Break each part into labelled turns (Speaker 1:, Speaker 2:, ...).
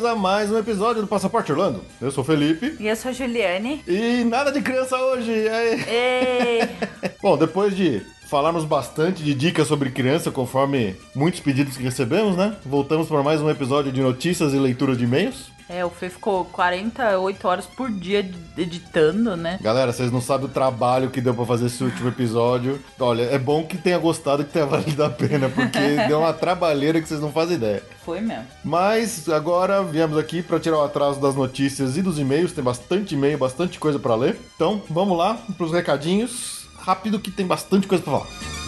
Speaker 1: Bem-vindos a mais um episódio do Passaporte Orlando. Eu sou o Felipe.
Speaker 2: E eu sou a Juliane.
Speaker 1: E nada de criança hoje! Ei. Bom, depois de falarmos bastante de dicas sobre criança, conforme muitos pedidos que recebemos, né? Voltamos para mais um episódio de notícias e leitura de e-mails.
Speaker 2: É, o Fê ficou 48 horas por dia editando, né?
Speaker 1: Galera, vocês não sabem o trabalho que deu pra fazer esse último episódio. Olha, é bom que tenha gostado, que tenha valido a pena, porque deu uma trabalheira que vocês não fazem ideia.
Speaker 2: Foi mesmo.
Speaker 1: Mas agora viemos aqui para tirar o atraso das notícias e dos e-mails. Tem bastante e-mail, bastante coisa para ler. Então, vamos lá pros recadinhos. Rápido que tem bastante coisa pra falar.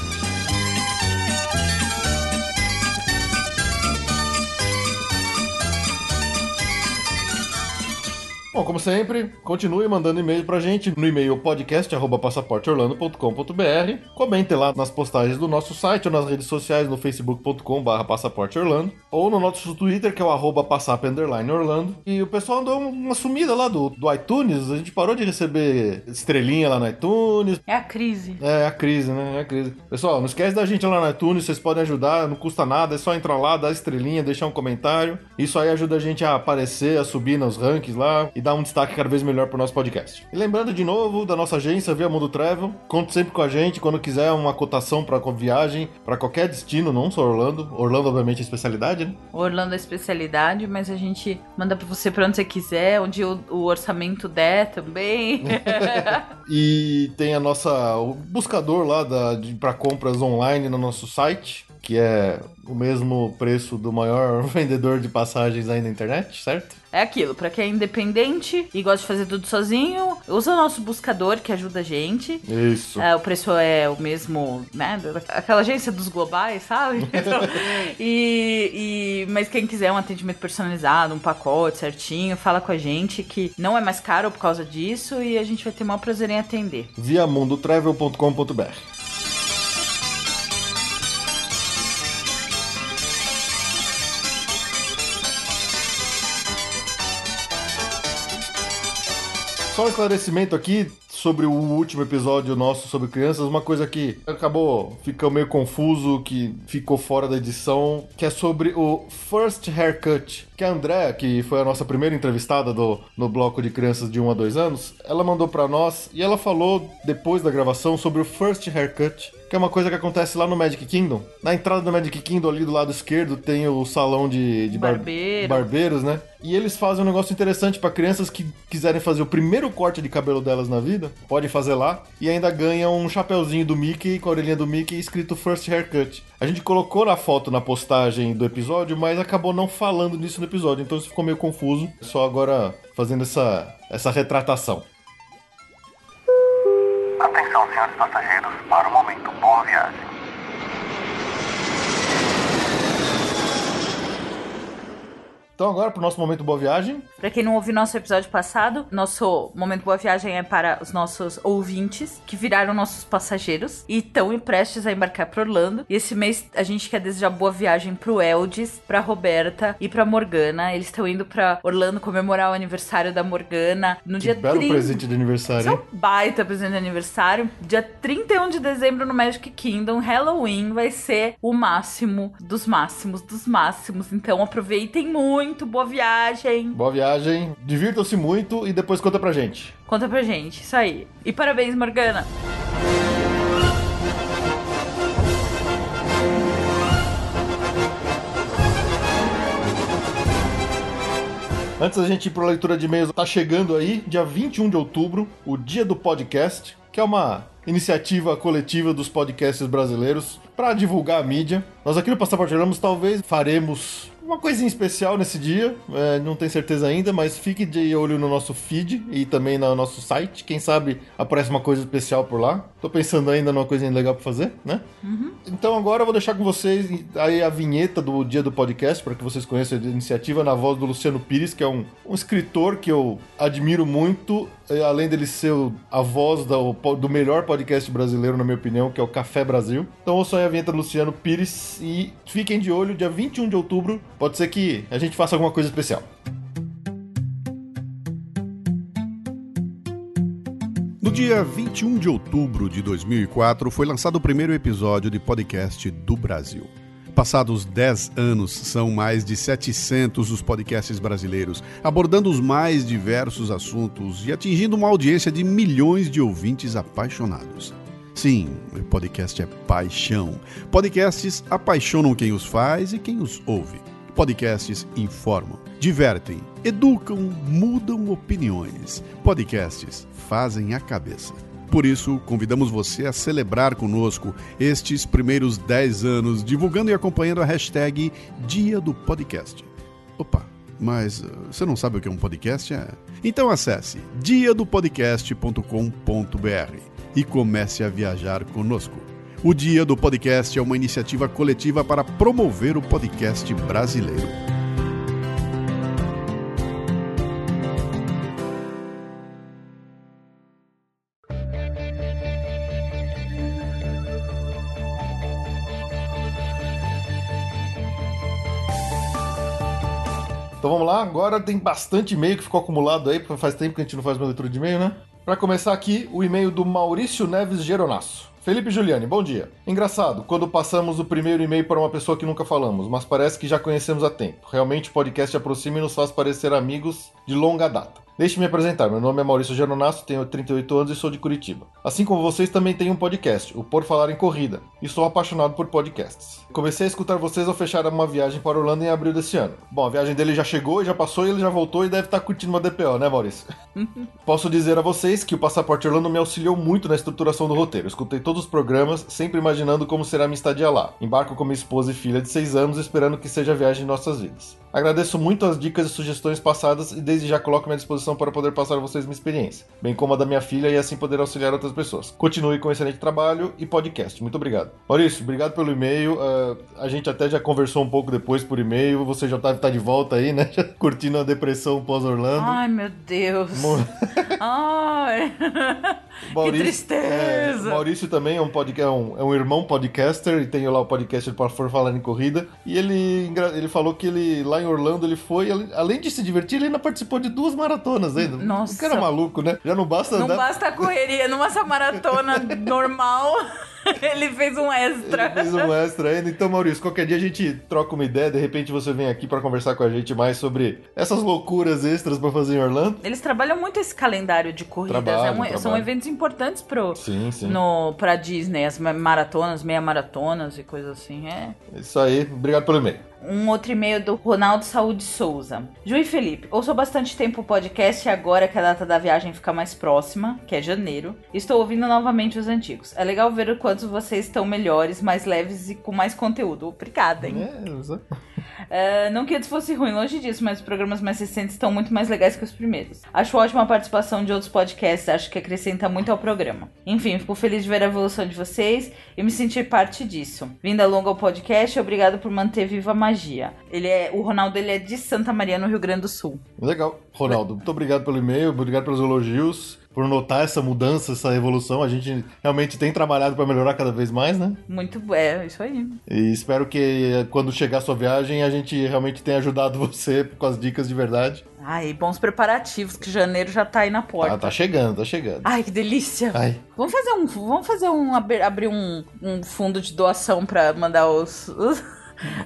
Speaker 1: Bom, como sempre, continue mandando e-mail pra gente no e-mail podcast@passaporteorlando.com.br. Comente lá nas postagens do nosso site ou nas redes sociais no facebook.com/passaporteorlando ou no nosso Twitter que é o arroba Orlando. E o pessoal andou uma sumida lá do, do iTunes, a gente parou de receber estrelinha lá no iTunes.
Speaker 2: É a crise.
Speaker 1: É, é a crise, né? É a crise. Pessoal, não esquece da gente lá no iTunes, vocês podem ajudar, não custa nada, é só entrar lá, dar estrelinha, deixar um comentário. Isso aí ajuda a gente a aparecer, a subir nos rankings lá e dar um destaque cada vez melhor pro nosso podcast. E lembrando de novo da nossa agência Via Mundo Travel, conte sempre com a gente quando quiser uma cotação para viagem para qualquer destino, não só Orlando. Orlando obviamente é especialidade, né?
Speaker 2: Orlando é especialidade, mas a gente manda para você para onde você quiser, onde o, o orçamento der também.
Speaker 1: e tem a nossa o buscador lá para compras online no nosso site, que é o mesmo preço do maior vendedor de passagens aí na internet, certo?
Speaker 2: É aquilo, para quem é independente e gosta de fazer tudo sozinho, usa o nosso buscador que ajuda a gente.
Speaker 1: Isso.
Speaker 2: É, o preço é o mesmo, né? Aquela agência dos globais, sabe? e, e, mas quem quiser um atendimento personalizado, um pacote certinho, fala com a gente que não é mais caro por causa disso e a gente vai ter o maior prazer em atender.
Speaker 1: Via mundotravel.com.br Só um esclarecimento aqui sobre o último episódio nosso sobre crianças, uma coisa que acabou ficando meio confuso, que ficou fora da edição, que é sobre o First Haircut. Que a Andrea, que foi a nossa primeira entrevistada do, no bloco de crianças de 1 a 2 anos, ela mandou para nós e ela falou depois da gravação sobre o First Haircut que é uma coisa que acontece lá no Magic Kingdom. Na entrada do Magic Kingdom, ali do lado esquerdo, tem o salão de, de
Speaker 2: Barbeiro.
Speaker 1: barbeiros, né? E eles fazem um negócio interessante para crianças que quiserem fazer o primeiro corte de cabelo delas na vida, pode fazer lá e ainda ganham um chapéuzinho do Mickey com a orelhinha do Mickey escrito First Haircut. A gente colocou na foto na postagem do episódio, mas acabou não falando disso no episódio, então isso ficou meio confuso. Só agora fazendo essa essa retratação.
Speaker 3: Passageiros, para o momento. Boa viagem.
Speaker 1: Então agora pro nosso momento boa viagem.
Speaker 2: Para quem não ouviu nosso episódio passado, nosso momento boa viagem é para os nossos ouvintes que viraram nossos passageiros e estão prestes a embarcar para Orlando. E esse mês a gente quer desejar boa viagem pro Eldis, pra Roberta e pra Morgana. Eles estão indo para Orlando comemorar o aniversário da Morgana no
Speaker 1: que
Speaker 2: dia
Speaker 1: belo
Speaker 2: 30.
Speaker 1: presente de aniversário.
Speaker 2: Isso é um baita presente de aniversário. Dia 31 de dezembro no Magic Kingdom, Halloween vai ser o máximo dos máximos dos máximos. Então aproveitem muito muito, boa viagem.
Speaker 1: Boa viagem, divirtam-se muito e depois conta pra gente.
Speaker 2: Conta pra gente, isso aí. E parabéns, Morgana.
Speaker 1: Antes da gente ir para a leitura de e-mails, tá chegando aí, dia 21 de outubro, o Dia do Podcast, que é uma iniciativa coletiva dos podcasts brasileiros para divulgar a mídia. Nós aqui no Passaporte Ramos talvez faremos uma coisinha especial nesse dia. É, não tenho certeza ainda, mas fique de olho no nosso feed e também no nosso site. Quem sabe aparece uma coisa especial por lá. Tô pensando ainda numa coisinha legal pra fazer, né? Então agora eu vou deixar com vocês aí a vinheta do dia do podcast, para que vocês conheçam a iniciativa na voz do Luciano Pires, que é um, um escritor que eu admiro muito, além dele ser a voz do, do melhor podcast brasileiro, na minha opinião, que é o Café Brasil. Então ouçam aí a vinheta do Luciano Pires e fiquem de olho, dia 21 de outubro, pode ser que a gente faça alguma coisa especial.
Speaker 4: No dia 21 de outubro de 2004, foi lançado o primeiro episódio de podcast do Brasil. Passados 10 anos, são mais de 700 os podcasts brasileiros, abordando os mais diversos assuntos e atingindo uma audiência de milhões de ouvintes apaixonados. Sim, podcast é paixão. Podcasts apaixonam quem os faz e quem os ouve. Podcasts informam, divertem, educam, mudam opiniões. Podcasts fazem a cabeça. Por isso, convidamos você a celebrar conosco estes primeiros 10 anos, divulgando e acompanhando a hashtag Dia do Podcast. Opa, mas uh, você não sabe o que é um podcast? É? Então acesse diadopodcast.com.br e comece a viajar conosco. O Dia do Podcast é uma iniciativa coletiva para promover o podcast brasileiro.
Speaker 1: Então vamos lá, agora tem bastante e-mail que ficou acumulado aí, porque faz tempo que a gente não faz uma leitura de e-mail, né? Pra começar aqui, o e-mail do Maurício Neves Geronasso. Felipe Giuliani, bom dia. Engraçado, quando passamos o primeiro e-mail para uma pessoa que nunca falamos, mas parece que já conhecemos há tempo. Realmente o podcast aproxima e nos faz parecer amigos de longa data. Deixe-me apresentar, meu nome é Maurício Geronasso, tenho 38 anos e sou de Curitiba. Assim como vocês, também tenho um podcast, o Por Falar em Corrida, e sou apaixonado por podcasts. Comecei a escutar vocês ao fechar uma viagem para Orlando em abril desse ano. Bom, a viagem dele já chegou já passou e ele já voltou e deve estar curtindo uma DPO, né, Maurício? Posso dizer a vocês que o Passaporte Orlando me auxiliou muito na estruturação do roteiro. Escutei todos os programas, sempre imaginando como será minha estadia lá. Embarco com minha esposa e filha de 6 anos, esperando que seja a viagem de nossas vidas. Agradeço muito as dicas e sugestões passadas e desde já coloco minha disposição para poder passar a vocês minha experiência, bem como a da minha filha e assim poder auxiliar outras pessoas. Continue com um excelente trabalho e podcast. Muito obrigado. Maurício, obrigado pelo e-mail. Ah, a gente até já conversou um pouco depois por e-mail. Você já tá, tá de volta aí, né? Já curtindo a depressão pós-Orlando.
Speaker 2: Ai, meu Deus.
Speaker 1: Mo-
Speaker 2: Ai. que tristeza.
Speaker 1: é, Maurício também é um, é, um, é um irmão podcaster e tem lá o podcast para For Falar em Corrida. E ele, ele falou que ele lá em Orlando ele foi, além de se divertir, ele ainda participou de duas maratonas ainda.
Speaker 2: Nossa.
Speaker 1: O cara é maluco, né? Já não basta
Speaker 2: Não
Speaker 1: andar.
Speaker 2: basta a correria, numa maratona normal, ele fez um extra.
Speaker 1: Ele fez um extra ainda. Então, Maurício, qualquer dia a gente troca uma ideia, de repente você vem aqui para conversar com a gente mais sobre essas loucuras extras para fazer em Orlando.
Speaker 2: Eles trabalham muito esse calendário de corridas.
Speaker 1: Trabalham,
Speaker 2: é um- São eventos importantes pro,
Speaker 1: Sim, sim.
Speaker 2: no, pra Disney, as ma- maratonas, meia maratonas e coisas assim. É.
Speaker 1: Isso aí. Obrigado pelo e-mail.
Speaker 2: Um outro e-mail do Ronaldo Saúde Souza. Ju e Felipe, ouço bastante tempo o podcast e agora que a data da viagem fica mais próxima, que é janeiro, estou ouvindo novamente os antigos. É legal ver o quanto vocês estão melhores, mais leves e com mais conteúdo. Obrigada, hein?
Speaker 1: É.
Speaker 2: É, não que eles fosse ruim, longe disso, mas os programas mais recentes estão muito mais legais que os primeiros. Acho ótima a participação de outros podcasts, acho que acrescenta muito ao programa. Enfim, fico feliz de ver a evolução de vocês e me sentir parte disso. Vinda longa ao podcast, obrigado por manter viva a magia. Ele é, o Ronaldo ele é de Santa Maria, no Rio Grande do Sul.
Speaker 1: Legal. Ronaldo, muito obrigado pelo e-mail, obrigado pelos elogios, por notar essa mudança, essa evolução. A gente realmente tem trabalhado para melhorar cada vez mais, né?
Speaker 2: Muito é, isso aí.
Speaker 1: E espero que eh, quando chegar a sua viagem a gente realmente tenha ajudado você com as dicas de verdade.
Speaker 2: Ai, bons preparativos, que janeiro já tá aí na porta.
Speaker 1: Ah, tá chegando, tá chegando.
Speaker 2: Ai, que delícia.
Speaker 1: Ai.
Speaker 2: Vamos fazer um, vamos fazer um abrir, um, um fundo de doação pra mandar os,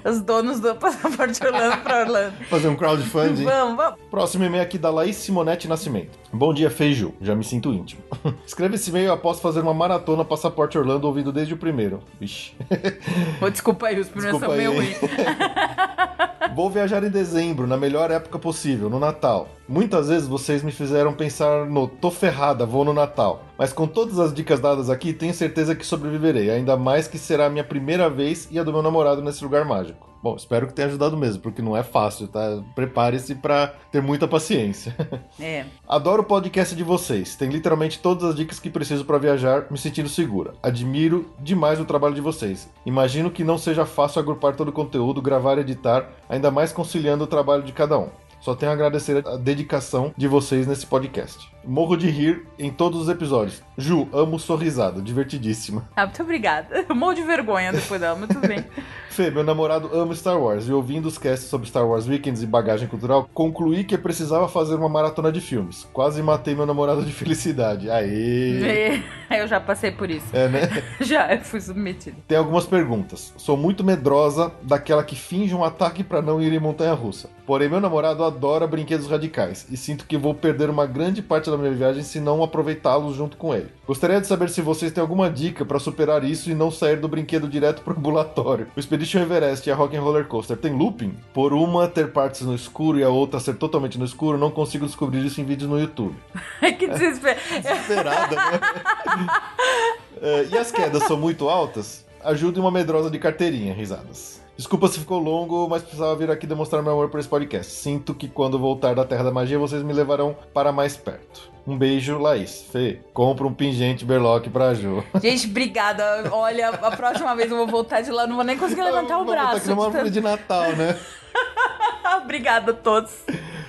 Speaker 2: os, os donos do passaporte Orlando pra Orlando.
Speaker 1: Fazer um crowdfunding.
Speaker 2: Vamos, vamos.
Speaker 1: Próximo e-mail aqui da Laís Simonetti Nascimento. Bom dia, Feiju. Já me sinto íntimo. Escreve esse e-mail após fazer uma maratona Passaporte Orlando ouvindo desde o primeiro. Vixe.
Speaker 2: Ô, desculpa aí, os primeiros
Speaker 1: Desculpa
Speaker 2: são meio ruins.
Speaker 1: Vou viajar em dezembro, na melhor época possível, no Natal. Muitas vezes vocês me fizeram pensar no tô ferrada, vou no Natal. mas com todas as dicas dadas aqui, tenho certeza que sobreviverei, ainda mais que será a minha primeira vez e a do meu namorado nesse lugar mágico. Bom, espero que tenha ajudado mesmo, porque não é fácil, tá? Prepare-se para ter muita paciência.
Speaker 2: É.
Speaker 1: Adoro o podcast de vocês. Tem literalmente todas as dicas que preciso para viajar, me sentindo segura. Admiro demais o trabalho de vocês. Imagino que não seja fácil agrupar todo o conteúdo, gravar e editar, ainda mais conciliando o trabalho de cada um. Só tenho a agradecer a dedicação de vocês nesse podcast. Morro de rir em todos os episódios. Ju, amo sua risada, divertidíssima.
Speaker 2: Ah, muito obrigada. Eu morro de vergonha depois dela, tudo bem.
Speaker 1: Fê, meu namorado ama Star Wars e ouvindo os casts sobre Star Wars Weekends e bagagem cultural, concluí que precisava fazer uma maratona de filmes. Quase matei meu namorado de felicidade. Aê!
Speaker 2: Eu já passei por isso.
Speaker 1: É, né?
Speaker 2: Já, eu fui submetido.
Speaker 1: Tem algumas perguntas. Sou muito medrosa daquela que finge um ataque para não ir em montanha russa. Porém, meu namorado adora brinquedos radicais e sinto que vou perder uma grande parte da minha viagem se não aproveitá-los junto com ele. Gostaria de saber se vocês têm alguma dica para superar isso e não sair do brinquedo direto pro ambulatório. O Expedition Everest e a Rock and Roller Coaster tem looping? Por uma ter partes no escuro e a outra ser totalmente no escuro, não consigo descobrir isso em vídeos no YouTube.
Speaker 2: que desespero.
Speaker 1: Desesperada, né? É, e as quedas são muito altas? Ajude uma medrosa de carteirinha, risadas. Desculpa se ficou longo, mas precisava vir aqui demonstrar meu amor por esse podcast. Sinto que quando voltar da Terra da Magia, vocês me levarão para mais perto. Um beijo, Laís. Fê, compra um pingente berlock pra Ju.
Speaker 2: Gente, obrigada. Olha, a próxima vez eu vou voltar de lá, não vou nem conseguir levantar o braço.
Speaker 1: aqui numa árvore de Natal, né?
Speaker 2: obrigada a todos.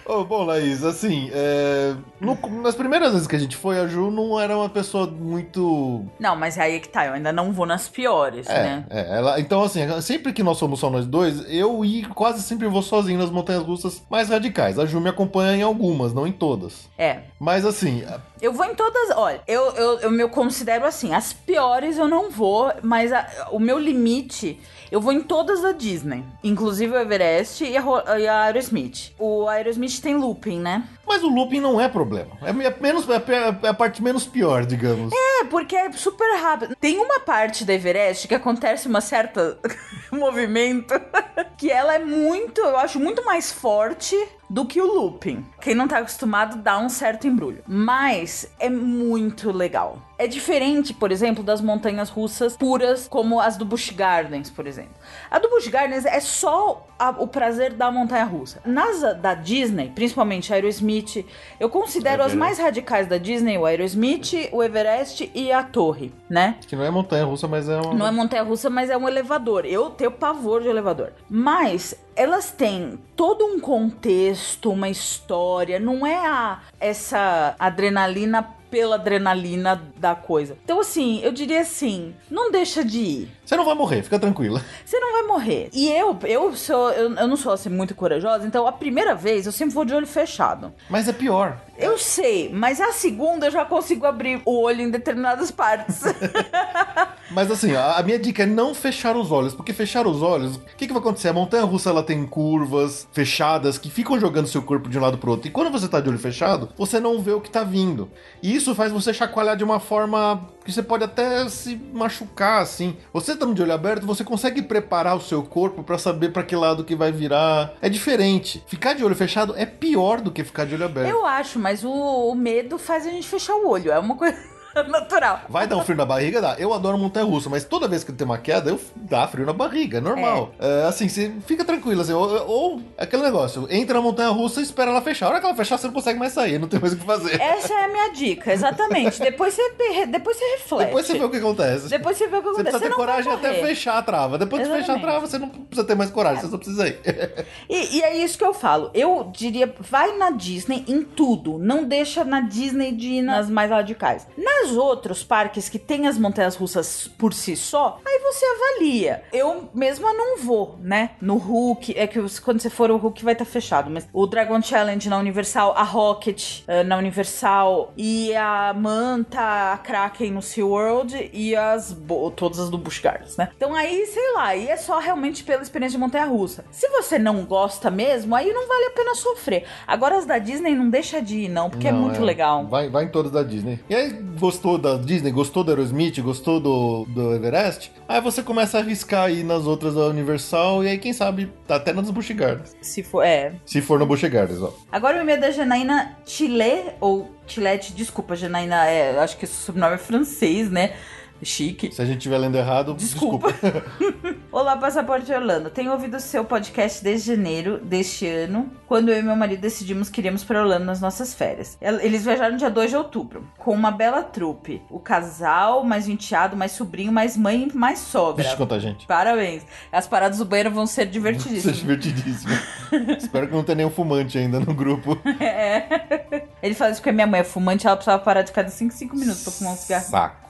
Speaker 1: Oh, bom, Laís, assim, é, no- nas primeiras vezes que a gente foi, a Ju não era uma pessoa muito.
Speaker 2: Não, mas aí é que tá, eu ainda não vou nas piores,
Speaker 1: É,
Speaker 2: né?
Speaker 1: é, ela, então assim, sempre que nós somos só nós dois, eu e quase sempre vou sozinho nas montanhas russas mais radicais. A Ju me acompanha em algumas, não em todas.
Speaker 2: É.
Speaker 1: Mas assim,
Speaker 2: Eu vou em todas. Olha, eu, eu, eu me considero assim: as piores eu não vou, mas a- o meu limite, eu vou em todas da Disney. Inclusive o Everest e a, e a Aerosmith. O Aerosmith tem looping, né?
Speaker 1: Mas o looping não é problema. É, é menos, é, a- é a parte menos pior, digamos.
Speaker 2: É, porque é super rápido. Tem uma parte da Everest que acontece uma certa movimento que ela é muito, eu acho muito mais forte do que o looping. Quem não tá acostumado dá um certo embrulho, mas é muito legal. É diferente, por exemplo, das montanhas russas puras, como as do Busch Gardens, por exemplo. A do Busch Gardens é só a- o prazer da montanha russa. Nas da Disney, principalmente a Aerosmith, eu considero as mais radicais da Disney, o Aerosmith, o Everest e a Torre, né?
Speaker 1: Que não é montanha russa, mas é uma.
Speaker 2: Não é montanha russa, mas é um elevador. Eu tenho pavor de elevador. Mas elas têm todo um contexto, uma história. Não é a, essa adrenalina pela adrenalina da coisa. Então, assim, eu diria assim: não deixa de ir.
Speaker 1: Você não vai morrer, fica tranquila.
Speaker 2: Você não vai morrer. E eu, eu sou, eu, eu não sou assim muito corajosa, então a primeira vez eu sempre vou de olho fechado.
Speaker 1: Mas é pior.
Speaker 2: Eu sei, mas a segunda eu já consigo abrir o olho em determinadas partes.
Speaker 1: Mas assim, a, a minha dica é não fechar os olhos, porque fechar os olhos, o que, que vai acontecer? A montanha russa ela tem curvas fechadas que ficam jogando seu corpo de um lado pro outro. E quando você tá de olho fechado, você não vê o que tá vindo. E isso faz você chacoalhar de uma forma que você pode até se machucar, assim. Você estando de olho aberto, você consegue preparar o seu corpo pra saber pra que lado que vai virar. É diferente. Ficar de olho fechado é pior do que ficar de olho aberto.
Speaker 2: Eu acho, mas o, o medo faz a gente fechar o olho. É uma coisa natural.
Speaker 1: Vai dar um frio na barriga? Dá. Eu adoro montanha russa, mas toda vez que tem uma queda, eu dá frio na barriga, é normal. É, assim, você fica tranquilo, assim, ou, ou aquele negócio, entra na montanha russa e espera ela fechar. A hora que ela fechar, você não consegue mais sair, não tem mais o que fazer.
Speaker 2: Essa é a minha dica, exatamente. Depois você, depois você reflete.
Speaker 1: Depois você vê o que acontece.
Speaker 2: Depois você vê o que
Speaker 1: Você
Speaker 2: acontece.
Speaker 1: precisa ter
Speaker 2: não vai
Speaker 1: coragem até fechar a trava. Depois de fechar a
Speaker 2: Exatamente.
Speaker 1: trava, você não precisa ter mais coragem, você só precisa ir.
Speaker 2: E, e é isso que eu falo. Eu diria, vai na Disney em tudo. Não deixa na Disney de ir nas mais radicais. Nas outros parques que tem as montanhas russas por si só, aí você avalia. Eu mesma não vou, né? No Hulk, é que quando você for o Hulk vai estar fechado, mas o Dragon Challenge na Universal, a Rocket eh, na Universal e a Manta, a Kraken no SeaWorld e as todas as do Busch Gardens, né? Então aí, sei lá, aí é só realmente pela experiência de montanha russa. Se você não gosta mesmo, aí não vale a pena sofrer. Agora as da Disney não deixa de ir não, porque é
Speaker 1: Não,
Speaker 2: muito legal.
Speaker 1: Vai, vai em todas da Disney. E aí, você gostou da Disney, gostou do Aerosmith, gostou do, do Everest, aí você começa a arriscar aí nas outras da Universal e aí, quem sabe, tá até nas Busch Gardens.
Speaker 2: Se for, é.
Speaker 1: Se for no Busch Gardens, ó.
Speaker 2: Agora o e-mail da Janaína Chile, ou Chilete, desculpa, Janaína, é, acho que esse sobrenome é francês, né? Chique.
Speaker 1: Se a gente estiver lendo errado,
Speaker 2: Desculpa.
Speaker 1: desculpa.
Speaker 2: Olá, Passaporte Orlando. Tenho ouvido seu podcast desde janeiro deste ano, quando eu e meu marido decidimos que iríamos para Orlando nas nossas férias. El- Eles viajaram dia 2 de outubro, com uma bela trupe. O casal, mais um enteado, mais sobrinho, mais mãe e mais sogra.
Speaker 1: Vixe, quanta gente.
Speaker 2: Parabéns. As paradas do banheiro vão ser
Speaker 1: Isso é
Speaker 2: divertidíssimas.
Speaker 1: divertidíssimo. Espero que não tenha nenhum fumante ainda no grupo.
Speaker 2: É. Ele fala isso porque a minha mãe é fumante, ela precisava parar de cada 5 5 minutos pra fumar um cigarro.
Speaker 1: Saco.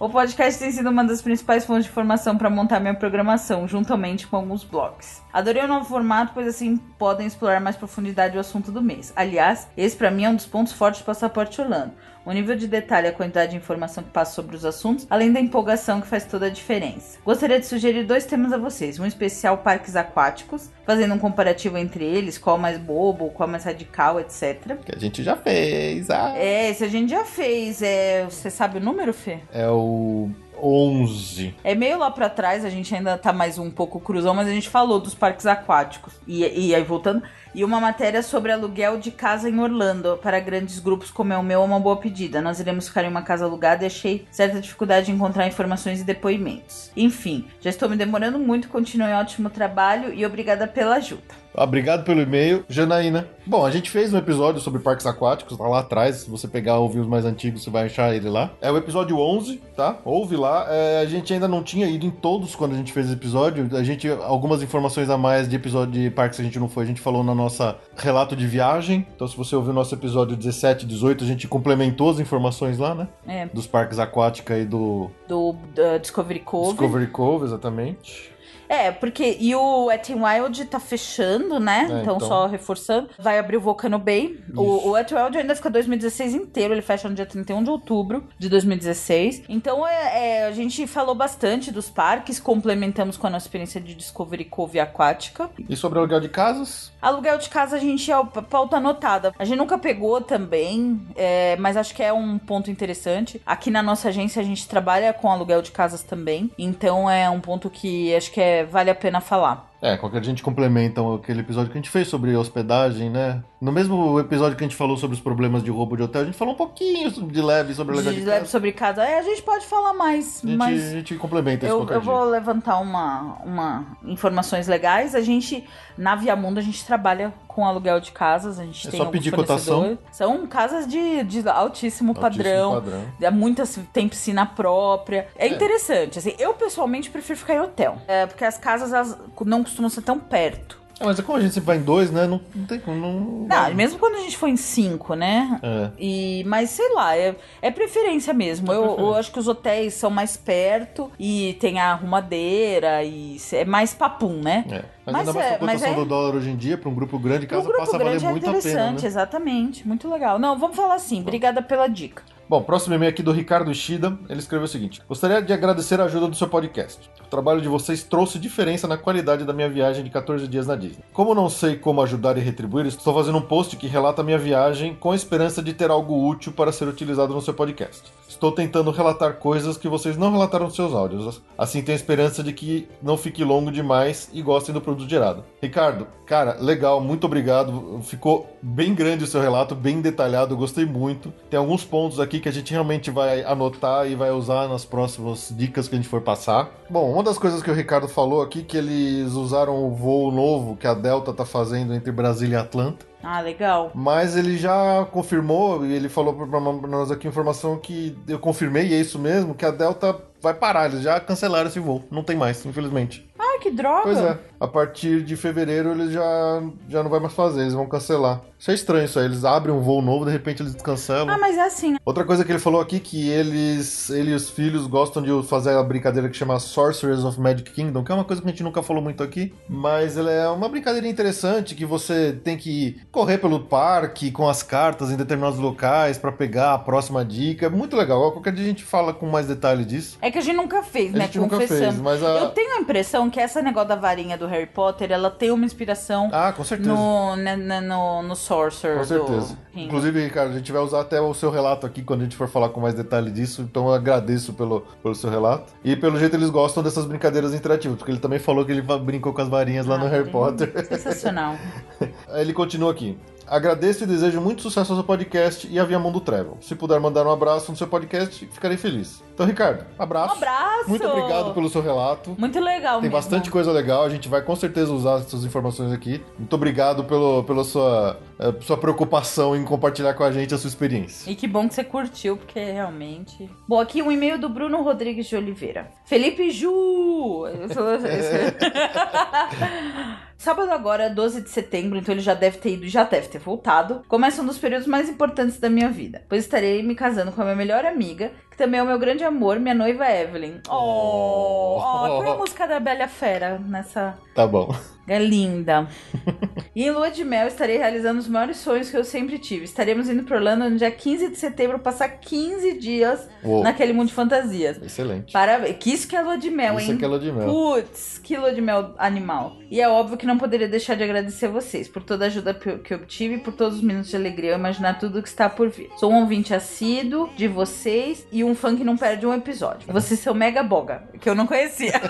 Speaker 2: O podcast tem sido uma das principais fontes de informação para montar minha programação, juntamente com alguns blogs. Adorei o novo formato, pois assim podem explorar mais profundidade o assunto do mês. Aliás, esse para mim é um dos pontos fortes do Passaporte Orlando. O nível de detalhe e a quantidade de informação que passa sobre os assuntos, além da empolgação que faz toda a diferença. Gostaria de sugerir dois temas a vocês: um especial parques aquáticos, fazendo um comparativo entre eles, qual mais bobo, qual mais radical, etc.
Speaker 1: Que a gente já fez. Ah.
Speaker 2: É, esse a gente já fez. É, você sabe o número, Fê?
Speaker 1: É o 11.
Speaker 2: É meio lá pra trás, a gente ainda tá mais um pouco cruzão, mas a gente falou dos parques aquáticos. E, e aí, voltando, e uma matéria sobre aluguel de casa em Orlando para grandes grupos como é o meu é uma boa pedida. Nós iremos ficar em uma casa alugada e achei certa dificuldade em encontrar informações e depoimentos. Enfim, já estou me demorando muito, continue ótimo trabalho e obrigada pela ajuda.
Speaker 1: Obrigado pelo e-mail, Janaína. Bom, a gente fez um episódio sobre parques aquáticos, tá lá atrás. Se você pegar ouvir os mais antigos, você vai achar ele lá. É o episódio 11, tá? Ouve lá. É, a gente ainda não tinha ido em todos quando a gente fez esse episódio. A gente, algumas informações a mais de episódio de parques que a gente não foi, a gente falou na nossa relato de viagem. Então, se você ouviu o nosso episódio 17, 18, a gente complementou as informações lá, né?
Speaker 2: É,
Speaker 1: Dos parques aquática e do
Speaker 2: do, da Discovery Cove.
Speaker 1: Discovery Cove, exatamente.
Speaker 2: É, porque. E o Wet n Wild tá fechando, né?
Speaker 1: É,
Speaker 2: então,
Speaker 1: então.
Speaker 2: só reforçando. Vai abrir o Volcano Bay. O,
Speaker 1: Isso.
Speaker 2: o n Wild ainda fica 2016 inteiro. Ele fecha no dia 31 de outubro de 2016. Então, é, é, a gente falou bastante dos parques. Complementamos com a nossa experiência de Discovery Cove aquática.
Speaker 1: E sobre aluguel de casas?
Speaker 2: Aluguel de casa, a gente é o- pauta anotada. A gente nunca pegou também, é, mas acho que é um ponto interessante. Aqui na nossa agência, a gente trabalha com aluguel de casas também. Então, é um ponto que acho que é, vale a pena falar.
Speaker 1: É, qualquer dia a gente complementa aquele episódio que a gente fez sobre hospedagem, né? No mesmo episódio que a gente falou sobre os problemas de roubo de hotel, a gente falou um pouquinho de leve sobre legal de,
Speaker 2: de leve
Speaker 1: casa.
Speaker 2: sobre casa. É, a gente pode falar mais,
Speaker 1: A gente,
Speaker 2: mas
Speaker 1: a gente complementa isso
Speaker 2: eu,
Speaker 1: qualquer
Speaker 2: eu
Speaker 1: dia.
Speaker 2: vou levantar uma, uma informações legais. A gente, na Viamundo, a gente trabalha com aluguel de casas. A gente
Speaker 1: É
Speaker 2: tem
Speaker 1: só pedir
Speaker 2: fornecedores. São casas de, de altíssimo,
Speaker 1: Altíssimo
Speaker 2: padrão.
Speaker 1: padrão.
Speaker 2: É muitas tem piscina própria. É, interessante. Assim, eu pessoalmente prefiro ficar em hotel. É, porque as casas elas não costumam ser tão perto.
Speaker 1: É, mas é como a gente vai em dois, né? Não, não tem como. Não,
Speaker 2: Não, mesmo quando a gente for em cinco, né?
Speaker 1: É.
Speaker 2: E, mas sei lá, é, é preferência mesmo.
Speaker 1: É
Speaker 2: eu,
Speaker 1: preferência.
Speaker 2: eu acho que os hotéis são mais perto e tem a arrumadeira e é mais papum, né?
Speaker 1: É. Mas,
Speaker 2: Mas
Speaker 1: ainda mais
Speaker 2: é-
Speaker 1: com a cotação
Speaker 2: é-
Speaker 1: do dólar hoje em dia, para um grupo grande, casa
Speaker 2: grupo
Speaker 1: passa a valer
Speaker 2: grande é
Speaker 1: muito a pena,
Speaker 2: interessante,
Speaker 1: né?
Speaker 2: exatamente. Muito legal. Não, vamos falar assim. Obrigada pela dica.
Speaker 1: Bom, próximo e-mail aqui do Ricardo Ishida. Ele escreveu o seguinte: Gostaria de agradecer a ajuda do seu podcast. O trabalho de vocês trouxe diferença na qualidade da minha viagem de 14 dias na Disney. Como não sei como ajudar e retribuir, estou fazendo um post que relata a minha viagem com a esperança de ter algo útil para ser utilizado no seu podcast. Estou tentando relatar coisas que vocês não relataram nos seus áudios. Assim tenho a esperança de que não fique longo demais e gostem do produto gerado. Ricardo, cara, legal, muito obrigado. Ficou bem grande o seu relato, bem detalhado, gostei muito. Tem alguns pontos aqui que a gente realmente vai anotar e vai usar nas próximas dicas que a gente for passar. Bom, uma das coisas que o Ricardo falou aqui que eles usaram o voo novo que a Delta tá fazendo entre Brasília e Atlanta.
Speaker 2: Ah, legal.
Speaker 1: Mas ele já confirmou e ele falou pra pra nós aqui informação que eu confirmei, e é isso mesmo, que a Delta vai parar. Eles já cancelaram esse voo. Não tem mais, infelizmente.
Speaker 2: Ah, que droga.
Speaker 1: Pois é. A partir de fevereiro eles já, já não vai mais fazer, eles vão cancelar. Isso é estranho isso aí. Eles abrem um voo novo, de repente eles cancelam.
Speaker 2: Ah, mas é assim.
Speaker 1: Outra coisa que ele falou aqui que eles, ele e os filhos gostam de fazer a brincadeira que chama Sorcerers of Magic Kingdom, que é uma coisa que a gente nunca falou muito aqui, mas ela é uma brincadeira interessante que você tem que correr pelo parque com as cartas em determinados locais pra pegar a próxima dica. É muito legal. Qualquer dia a gente fala com mais detalhe disso.
Speaker 2: É que a gente nunca fez,
Speaker 1: A
Speaker 2: né?
Speaker 1: gente nunca fez, mas a-
Speaker 2: Eu tenho a impressão que essa negócio da varinha do Harry Potter, ela tem uma inspiração
Speaker 1: Ah, com certeza.
Speaker 2: no, né, né, no, no Sorcerer
Speaker 1: Com certeza.
Speaker 2: do.
Speaker 1: Inclusive, Ricardo, a gente vai usar até o seu relato aqui quando a gente for falar com mais detalhe disso. Então eu agradeço pelo, pelo seu relato. E pelo jeito eles gostam dessas brincadeiras interativas, porque ele também falou que ele brincou com as varinhas lá no
Speaker 2: Ah,
Speaker 1: Harry Potter.
Speaker 2: Sensacional.
Speaker 1: Ele continua aqui. Agradeço e desejo muito sucesso ao seu podcast e a Via Mundo Travel. Se puder mandar um abraço no seu podcast, ficarei feliz. Então, Ricardo, abraço.
Speaker 2: Um abraço!
Speaker 1: Muito obrigado pelo seu relato.
Speaker 2: Muito legal
Speaker 1: Tem
Speaker 2: mesmo.
Speaker 1: bastante coisa legal, a gente vai com certeza usar essas informações aqui. Muito obrigado pelo, pela sua, eh, sua preocupação em compartilhar com a gente a sua experiência.
Speaker 2: E que bom que você curtiu, porque realmente. Bom, aqui um e-mail do Bruno Rodrigues de Oliveira. Felipe Ju! Sábado agora, 12 de setembro, então ele já deve ter ido e já deve ter voltado. Começa um dos períodos mais importantes da minha vida, pois estarei me casando com a minha melhor amiga, que também é o meu grande amor, minha noiva Evelyn. Oh! oh põe a música da Bela Fera nessa
Speaker 1: Tá bom.
Speaker 2: É linda. e em lua de mel estarei realizando os maiores sonhos que eu sempre tive. Estaremos indo para Orlando no dia 15 de setembro, passar 15 dias
Speaker 1: Uou.
Speaker 2: naquele mundo de fantasias.
Speaker 1: Excelente.
Speaker 2: Parabéns. Que isso que é lua de mel,
Speaker 1: Isso
Speaker 2: hein?
Speaker 1: aqui é lua de mel.
Speaker 2: Putz, que lua de mel animal. E é óbvio que não poderia deixar de agradecer vocês por toda a ajuda que eu- que eu obtive e por todos os minutos de alegria ao imaginar tudo que está por vir. Sou um ouvinte assíduo de vocês e um fã que não perde um episódio. Vocês são mega boga, que eu não conhecia.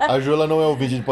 Speaker 1: A Ju ela não é um vídeo de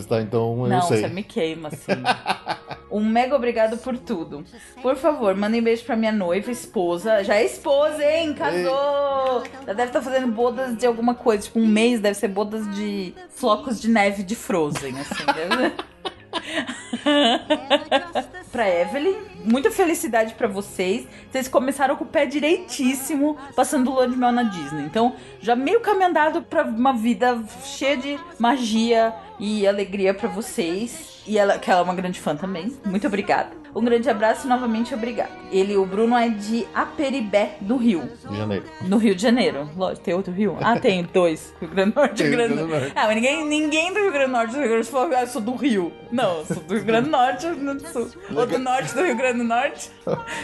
Speaker 1: podcasts, tá? Então eu
Speaker 2: Não,
Speaker 1: sei.
Speaker 2: você me queima, assim. Um mega obrigado por tudo. Por favor, mandem beijo pra minha noiva, esposa. Já é esposa, hein? Casou! Já deve estar fazendo bodas de alguma coisa. Tipo, um mês deve ser bodas de flocos de neve de Frozen, assim. deve- pra Evelyn, muita felicidade pra vocês. Vocês começaram com o pé direitíssimo, passando lua de mel na Disney. Então, já meio caminho andado pra uma vida cheia de magia e alegria pra vocês. E ela, que ela é uma grande fã também. Muito obrigada. Um grande abraço e novamente obrigada. Ele, o Bruno, é de Aperibé, do Rio.
Speaker 1: De janeiro.
Speaker 2: No Rio de Janeiro. Lógico, tem outro Rio? Ah, tem dois. Rio Grande do Norte e Rio Grande do Norte. Ah, mas ninguém, ninguém do Rio Grande do Norte do Rio Grande do Sul falou, ah, eu sou do Rio. Não, eu sou do Rio Grande do Norte ou do Sul. Ou do Norte do Rio Grande do Norte.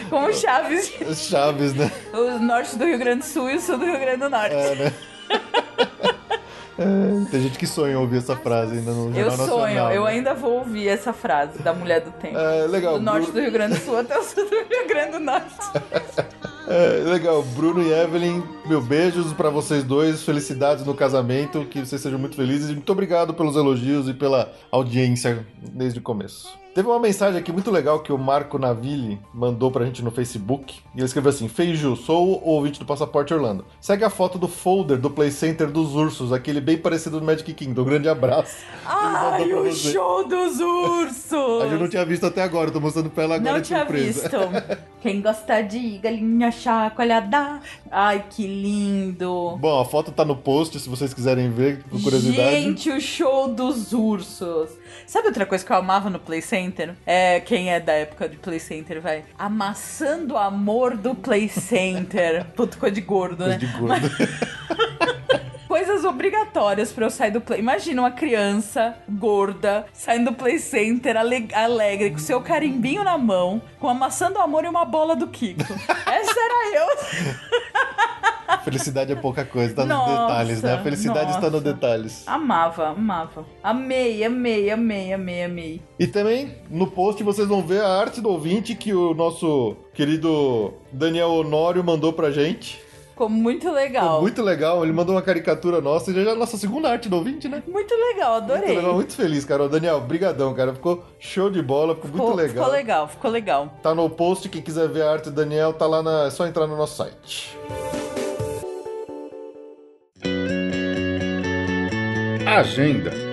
Speaker 2: Como Chaves.
Speaker 1: Chaves, né?
Speaker 2: O Norte do Rio Grande do Sul e o Sul do Rio Grande do Norte.
Speaker 1: É, né? É, tem gente que sonha ouvir essa frase ainda no
Speaker 2: eu
Speaker 1: Jornal
Speaker 2: sonho,
Speaker 1: Nacional.
Speaker 2: eu
Speaker 1: né?
Speaker 2: ainda vou ouvir essa frase da Mulher do Tempo.
Speaker 1: É, legal.
Speaker 2: do norte
Speaker 1: Bruno-
Speaker 2: do Rio Grande do Sul até o sul do Rio Grande do Norte.
Speaker 1: É, legal, Bruno e Evelyn, meu beijos pra vocês dois, felicidades no casamento, que vocês sejam muito felizes e muito obrigado pelos elogios e pela audiência desde o começo. Teve uma mensagem aqui muito legal que o Marco Naville mandou pra gente no Facebook. E ele escreveu assim: Feiju, sou o ouvinte do Passaporte Orlando. Segue a foto do folder do Play Center dos ursos, aquele bem parecido do Magic Kingdom. Um grande abraço.
Speaker 2: Ai, o
Speaker 1: você.
Speaker 2: show dos ursos!
Speaker 1: A gente não tinha visto até agora, eu tô mostrando pra ela agora
Speaker 2: Não
Speaker 1: de
Speaker 2: tinha
Speaker 1: surpresa.
Speaker 2: visto. Quem gosta de galinha chacoalhada. Ai, que lindo.
Speaker 1: Bom, a foto tá no post, se vocês quiserem ver, por curiosidade.
Speaker 2: Gente, o show dos ursos. Sabe outra coisa que eu amava no Play Center? É, quem é da época de Play Center, vai. Amassando o amor do Play Center. Puto, coisa de gordo,
Speaker 1: Coisa
Speaker 2: né?
Speaker 1: de gordo.
Speaker 2: Coisas obrigatórias pra eu sair do Play. Imagina uma criança gorda saindo do Play Center ale- alegre, com seu carimbinho na mão, com a maçã do amor e uma bola do Kiko. Essa era eu.
Speaker 1: Felicidade é pouca coisa, tá nos
Speaker 2: Nossa,
Speaker 1: detalhes, né? A felicidade está nos
Speaker 2: nossa.
Speaker 1: detalhes.
Speaker 2: Amava, amava. Amei, amei, amei, amei, amei.
Speaker 1: E também no post vocês vão ver a arte do ouvinte que o nosso querido Daniel Honório mandou pra gente.
Speaker 2: Ficou muito
Speaker 1: Ficou
Speaker 2: legal.
Speaker 1: muito legal, ele mandou uma caricatura nossa, e já é a nossa segunda arte do ouvinte, né?
Speaker 2: Muito legal, adorei.
Speaker 1: Muito legal, muito feliz, cara. Ô, Daniel, brigadão, cara. Ficou show de bola, ficou,
Speaker 2: ficou,
Speaker 1: muito legal.
Speaker 2: Ficou legal, ficou legal.
Speaker 1: Tá no post, quem quiser ver a arte do Daniel, tá lá na. É só entrar no nosso site.
Speaker 4: Agenda.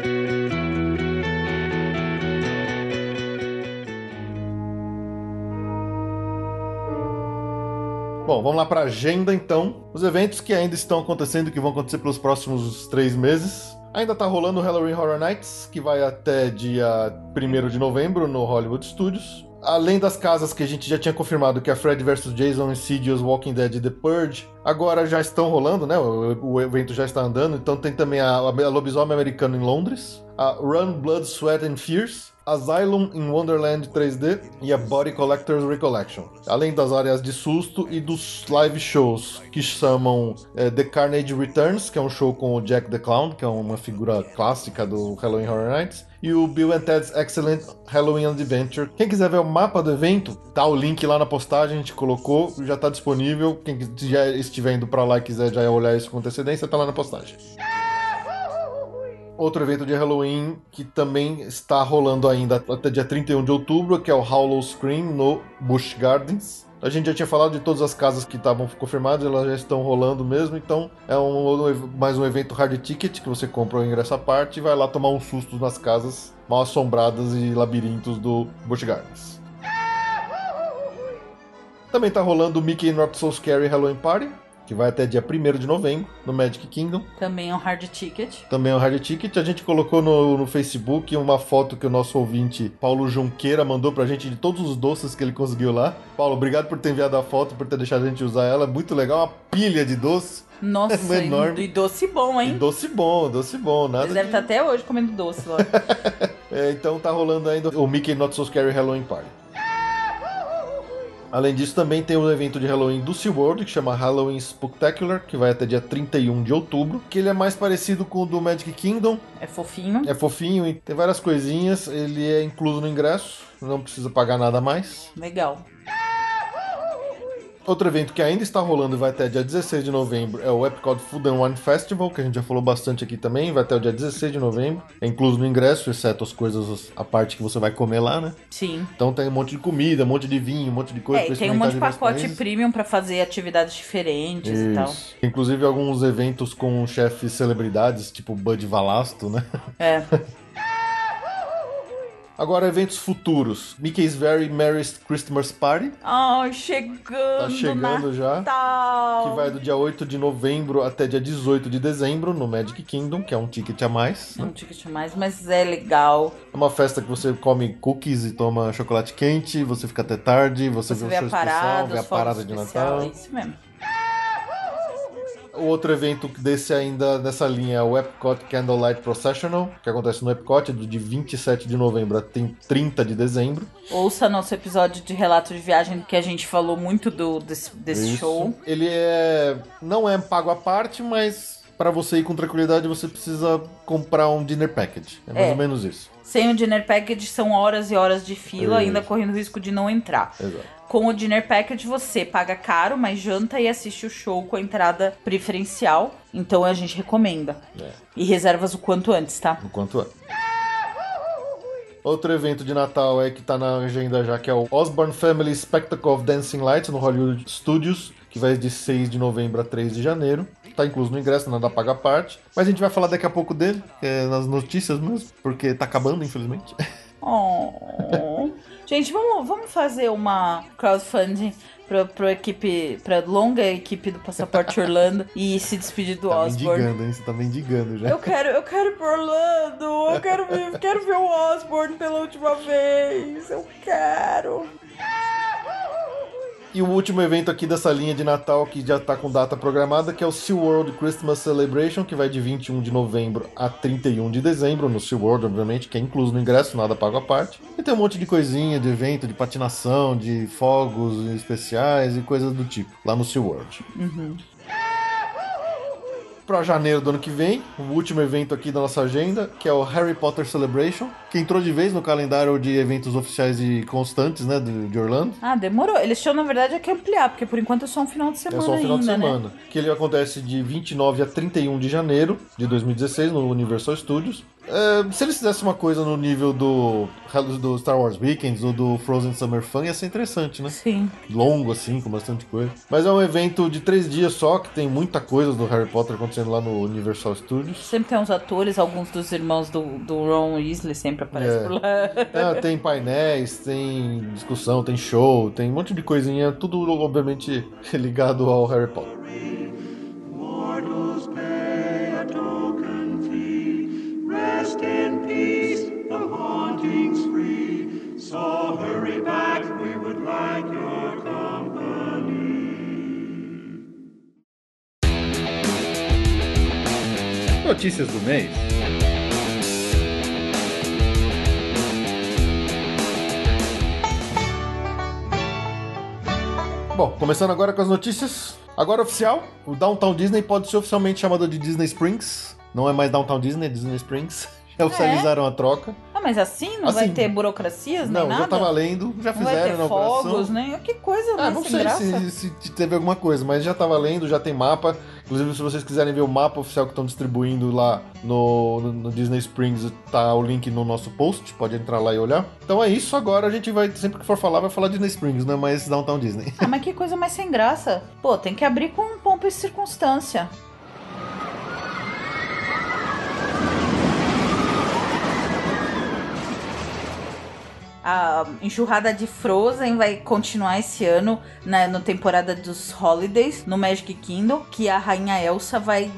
Speaker 1: Bom, vamos lá para a agenda então. Os eventos que ainda estão acontecendo, que vão acontecer pelos próximos três meses. Ainda tá rolando o Halloween Horror Nights, que vai até dia 1 de novembro no Hollywood Studios. Além das casas que a gente já tinha confirmado, que é Fred vs Jason, Insidious, Walking Dead e The Purge, agora já estão rolando, né? O, o evento já está andando. Então tem também a, a Lobisomem Americano em Londres, a Run, Blood, Sweat and Fears, Asylum in Wonderland 3D e a Body Collector's Recollection. Além das áreas de susto e dos live shows, que chamam é, The Carnage Returns, que é um show com o Jack the Clown, que é uma figura clássica do Halloween Horror Nights, e o Bill and Ted's Excellent Halloween Adventure. Quem quiser ver o mapa do evento, tá o link lá na postagem, a gente colocou, já tá disponível. Quem já estiver indo para lá e quiser já olhar isso com antecedência, tá lá na postagem. Outro evento de Halloween que também está rolando ainda até dia 31 de outubro, que é o Hollow Scream no Busch Gardens. A gente já tinha falado de todas as casas que estavam confirmadas, elas já estão rolando mesmo, então é um, mais um evento hard ticket que você compra o ingresso à parte e vai lá tomar um susto nas casas mal assombradas e labirintos do Busch Gardens. Também está rolando o Mickey Not So Scary Halloween Party, que vai até dia 1 de novembro, no Magic Kingdom.
Speaker 2: Também é um hard ticket.
Speaker 1: Também é um hard ticket. A gente colocou no, no Facebook uma foto que o nosso ouvinte, Paulo Junqueira, mandou pra gente de todos os doces que ele conseguiu lá. Paulo, obrigado por ter enviado a foto, por ter deixado a gente usar ela. Muito legal, uma pilha de doce.
Speaker 2: Nossa, é enorme. e doce bom, hein?
Speaker 1: E doce bom, doce bom, nada.
Speaker 2: Eles devem de... estar até hoje comendo doce lá.
Speaker 1: é, então tá rolando ainda o Mickey Not So Scary Halloween Party. Além disso, também tem um evento de Halloween do SeaWorld, que chama Halloween Spectacular, que vai até dia 31 de outubro, que ele é mais parecido com o do Magic Kingdom.
Speaker 2: É fofinho.
Speaker 1: É fofinho e tem várias coisinhas, ele é incluso no ingresso, não precisa pagar nada mais.
Speaker 2: Legal.
Speaker 1: Outro evento que ainda está rolando e vai até dia 16 de novembro é o Epcot Food and Wine Festival, que a gente já falou bastante aqui também, vai até o dia 16 de novembro. É incluso no ingresso, exceto as coisas, a parte que você vai comer lá, né?
Speaker 2: Sim.
Speaker 1: Então tem um monte de comida, um monte de vinho, um monte de coisa.
Speaker 2: É, tem um monte de pacote premium para fazer atividades diferentes Isso. e tal.
Speaker 1: Inclusive alguns eventos com chefes celebridades, tipo Bud Valasto, né?
Speaker 2: É.
Speaker 1: Agora, eventos futuros. Mickey's Very Merry Christmas Party.
Speaker 2: Ai, oh, chegando. Tá
Speaker 1: chegando
Speaker 2: Natal.
Speaker 1: já. Que vai do dia 8 de novembro até dia 18 de dezembro no Magic Kingdom, que é um ticket a mais.
Speaker 2: É um ticket a mais, mas é legal.
Speaker 1: É uma festa que você come cookies e toma chocolate quente, você fica até tarde, você, você vê, vê o show especial, vê a parada de Natal.
Speaker 2: É isso mesmo.
Speaker 1: O outro evento desse ainda nessa linha é o Epcot Candlelight Processional, que acontece no Epcot de 27 de novembro até 30 de dezembro.
Speaker 2: Ouça nosso episódio de relato de viagem que a gente falou muito do desse, desse show.
Speaker 1: Ele é não é pago à parte, mas para você ir com tranquilidade você precisa comprar um dinner package. É mais é. ou menos isso.
Speaker 2: Sem o dinner package são horas e horas de fila, ainda correndo o risco de não entrar.
Speaker 1: Exato.
Speaker 2: Com o dinner package você paga caro, mas janta e assiste o show com a entrada preferencial. Então a gente recomenda. É. E reservas o quanto antes, tá?
Speaker 1: O quanto antes. Outro evento de Natal é que tá na agenda já, que é o Osborne Family Spectacle of Dancing Lights no Hollywood Studios, que vai de 6 de novembro a 3 de janeiro tá incluso no ingresso, nada paga parte. Mas a gente vai falar daqui a pouco dele, é nas notícias mesmo, porque tá acabando, infelizmente.
Speaker 2: Oh. Gente, vamos, vamos fazer uma crowdfunding pra, pra equipe, pra longa equipe do Passaporte Orlando e se despedir do
Speaker 1: tá
Speaker 2: Osborne.
Speaker 1: Mendigando, hein? Você tá mendigando já.
Speaker 2: Eu quero, eu quero ir pro Orlando, eu quero, ver, quero ver o Osborne pela última vez, eu quero.
Speaker 1: E o último evento aqui dessa linha de Natal que já está com data programada, que é o SeaWorld Christmas Celebration, que vai de 21 de novembro a 31 de dezembro, no SeaWorld, obviamente, que é incluso no ingresso, nada pago à parte. E tem um monte de coisinha, de evento, de patinação, de fogos especiais e coisas do tipo, lá no SeaWorld.
Speaker 2: Uhum
Speaker 1: para janeiro do ano que vem, o último evento aqui da nossa agenda, que é o Harry Potter Celebration, que entrou de vez no calendário de eventos oficiais e constantes, né, de, de Orlando.
Speaker 2: Ah, demorou. Eles tinham, na verdade, que ampliar, porque por enquanto é só um final de semana É só um final ainda, de né? semana. Né?
Speaker 1: Que ele acontece de 29 a 31 de janeiro de 2016 no Universal Studios. Se eles fizessem uma coisa no nível do, do Star Wars Weekends ou do Frozen Summer Fun, ia ser interessante, né?
Speaker 2: Sim.
Speaker 1: Longo, assim, com bastante coisa. Mas é um evento de três dias só, que tem muita coisa do Harry Potter acontecendo lá no Universal Studios.
Speaker 2: Sempre tem uns atores, alguns dos irmãos do, do Ron Weasley sempre aparecem é. por lá.
Speaker 1: É, tem painéis, tem discussão, tem show, tem um monte de coisinha, tudo obviamente ligado ao Harry Potter. rest in peace, the hauntings free. So hurry back, we would like your company. Notícias do mês. Bom, começando agora com as notícias. Agora oficial, o Downtown Disney pode ser oficialmente chamado de Disney Springs. Não é mais Downtown Disney, é Disney Springs. Já oficializaram a troca.
Speaker 2: Ah, mas assim não vai
Speaker 1: Assim,
Speaker 2: ter burocracias nem
Speaker 1: Não,
Speaker 2: nada?
Speaker 1: já tava lendo, já
Speaker 2: não vai
Speaker 1: fizeram
Speaker 2: ter
Speaker 1: na operação.
Speaker 2: fogos, nem... Que coisa, né?
Speaker 1: Ah, não sei
Speaker 2: graça.
Speaker 1: se, se teve alguma coisa, mas já tá valendo, já tem mapa. Inclusive, se vocês quiserem ver o mapa oficial que estão distribuindo lá no, no- no Disney Springs, tá o link no nosso post, pode entrar lá e olhar. Então é isso, agora a gente vai, sempre que for falar, vai falar Disney Springs, não é mais Downtown Disney.
Speaker 2: Ah, mas que coisa mais sem graça. Pô, tem que abrir com pompa e circunstância. A enxurrada de Frozen vai continuar esse ano na no temporada dos Holidays no Magic Kingdom, que a rainha Elsa vai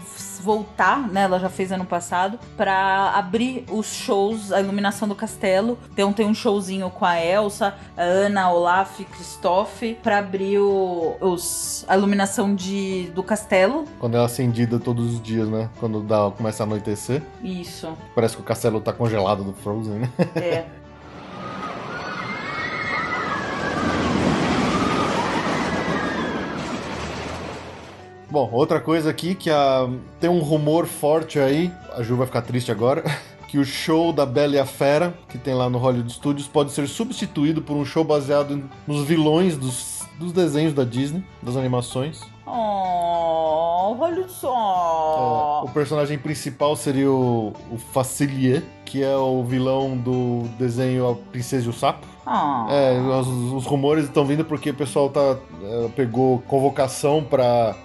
Speaker 2: voltar, né? Ela já fez ano passado para abrir os shows, a iluminação do castelo. Então tem um showzinho com a Elsa, a Ana, Olaf, Kristoff para abrir o, os, a iluminação de, do castelo.
Speaker 1: Quando ela é acendida todos os dias, né? Quando dá, começa a anoitecer.
Speaker 2: Isso.
Speaker 1: Parece que o castelo tá congelado do Frozen, né?
Speaker 2: É.
Speaker 1: Bom, outra coisa aqui que a... tem um rumor forte aí, a Ju vai ficar triste agora, que o show da Bela e a Fera, que tem lá no Hollywood Studios, pode ser substituído por um show baseado nos vilões dos, dos desenhos da Disney, das animações.
Speaker 2: Oh, olha
Speaker 1: É,
Speaker 2: só.
Speaker 1: o personagem principal seria o, o Facilier, que é o vilão do desenho A Princesa e o Sapo.
Speaker 2: Ah.
Speaker 1: É, os, os rumores estão vindo porque o pessoal tá, é, pegou convocação pra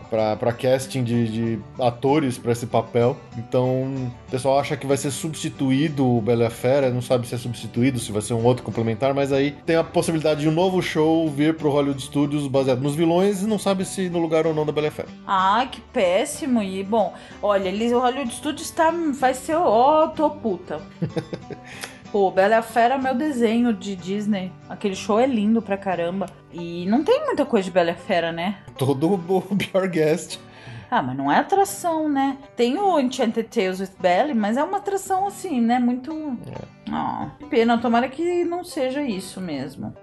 Speaker 1: casting de, de atores pra esse papel. Então o pessoal acha que vai ser substituído o Bela Fera, não sabe se é substituído, se vai ser um outro complementar, mas aí tem a possibilidade de um novo show vir pro Hollywood Studios baseado nos vilões e não sabe se no lugar ou não da Bela Fera.
Speaker 2: Ai, que péssimo. E, bom, olha, eles, o Hollywood Studios tá, vai ser. Ó, tô puta. Pô, Bela e a Fera é meu desenho de Disney. Aquele show é lindo pra caramba. E não tem muita coisa de Bela e a Fera, né?
Speaker 1: Todo o Pure Guest.
Speaker 2: Ah, mas não é atração, né? Tem o Enchanted Tales with Belle, mas é uma atração assim, né? Muito. Ah, que pena. Tomara que não seja isso mesmo.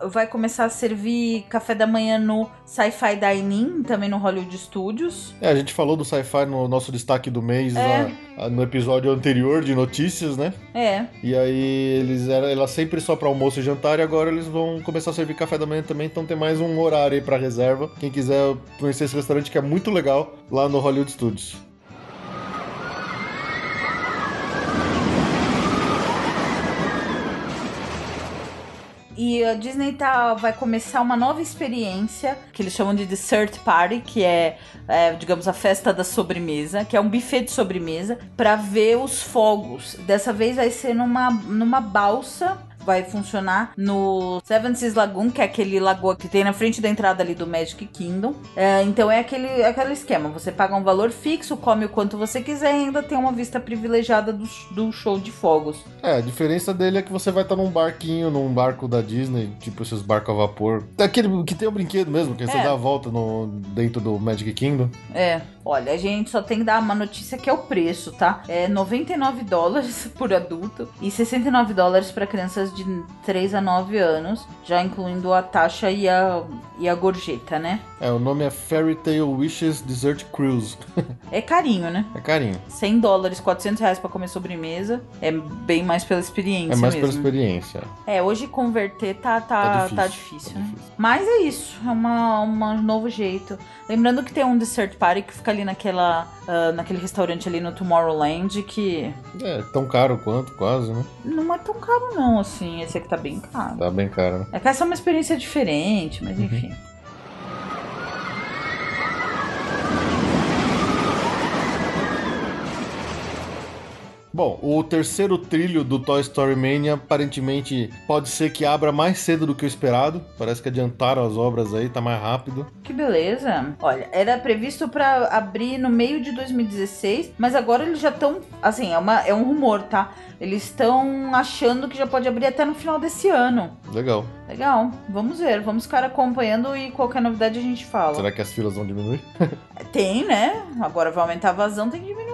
Speaker 2: Vai começar a servir café da manhã no Sci-Fi Dining, também no Hollywood Studios.
Speaker 1: É, a gente falou do sci-fi no nosso destaque do mês
Speaker 2: É.
Speaker 1: lá, no episódio anterior de notícias, né?
Speaker 2: É,
Speaker 1: E aí eles eram ela sempre só para almoço e jantar e agora eles vão começar a servir café da manhã também, então tem mais um horário aí para reserva. Quem quiser conhecer esse restaurante que é muito legal lá no Hollywood Studios.
Speaker 2: E a Disney tá, vai começar uma nova experiência que eles chamam de Dessert Party, que é, é, digamos, a festa da sobremesa, que é um buffet de sobremesa, para ver os fogos. Dessa vez vai ser numa, numa balsa. Vai funcionar no Seven Seas Lagoon, que é aquele lagoa que tem na frente da entrada ali do Magic Kingdom. É, então é aquele, é aquele esquema: você paga um valor fixo, come o quanto você quiser e ainda tem uma vista privilegiada do, do show de fogos.
Speaker 1: É, a diferença dele é que você vai estar num barquinho, num barco da Disney, tipo esses barcos a vapor. Aquele que tem o brinquedo mesmo, que você
Speaker 2: É.
Speaker 1: dá a volta no, dentro do Magic Kingdom.
Speaker 2: É, olha, a gente só tem que dar uma notícia que é o preço, tá? É 99 dólares por adulto e 69 dólares para crianças de 3 a 9 anos, já incluindo a taxa e a, e a gorjeta, né?
Speaker 1: É, o nome é Fairy Tale Wishes Dessert Cruise.
Speaker 2: É carinho, né?
Speaker 1: É carinho.
Speaker 2: 100 dólares, 400 reais pra comer sobremesa. É bem mais pela experiência
Speaker 1: É mais
Speaker 2: mesmo.
Speaker 1: pela experiência.
Speaker 2: É, hoje converter tá, tá,
Speaker 1: Tá difícil,
Speaker 2: tá difícil,
Speaker 1: tá
Speaker 2: né?
Speaker 1: difícil.
Speaker 2: Mas é isso, é uma, uma- um novo jeito. Lembrando que tem um dessert party que fica ali naquela, ah, naquele restaurante ali no Tomorrowland que
Speaker 1: É, tão caro quanto, quase, né?
Speaker 2: não é tão caro não, assim. Esse aqui tá bem caro.
Speaker 1: Tá bem caro, né?
Speaker 2: É que essa é uma experiência diferente, mas enfim.
Speaker 1: Bom, o terceiro trilho do Toy Story Mania aparentemente pode ser que abra mais cedo do que o esperado. Parece que adiantaram as obras aí, tá mais rápido.
Speaker 2: Que beleza. Olha, era previsto pra abrir no meio de 2016, mas agora eles já estão, assim, é, uma, é um rumor, tá? Eles estão achando que já pode abrir até no final desse ano.
Speaker 1: Legal.
Speaker 2: Legal, vamos ver, vamos ficar acompanhando e qualquer novidade a gente fala.
Speaker 1: Será que as filas vão diminuir?
Speaker 2: Tem, né? Agora vai aumentar a vazão, tem que diminuir.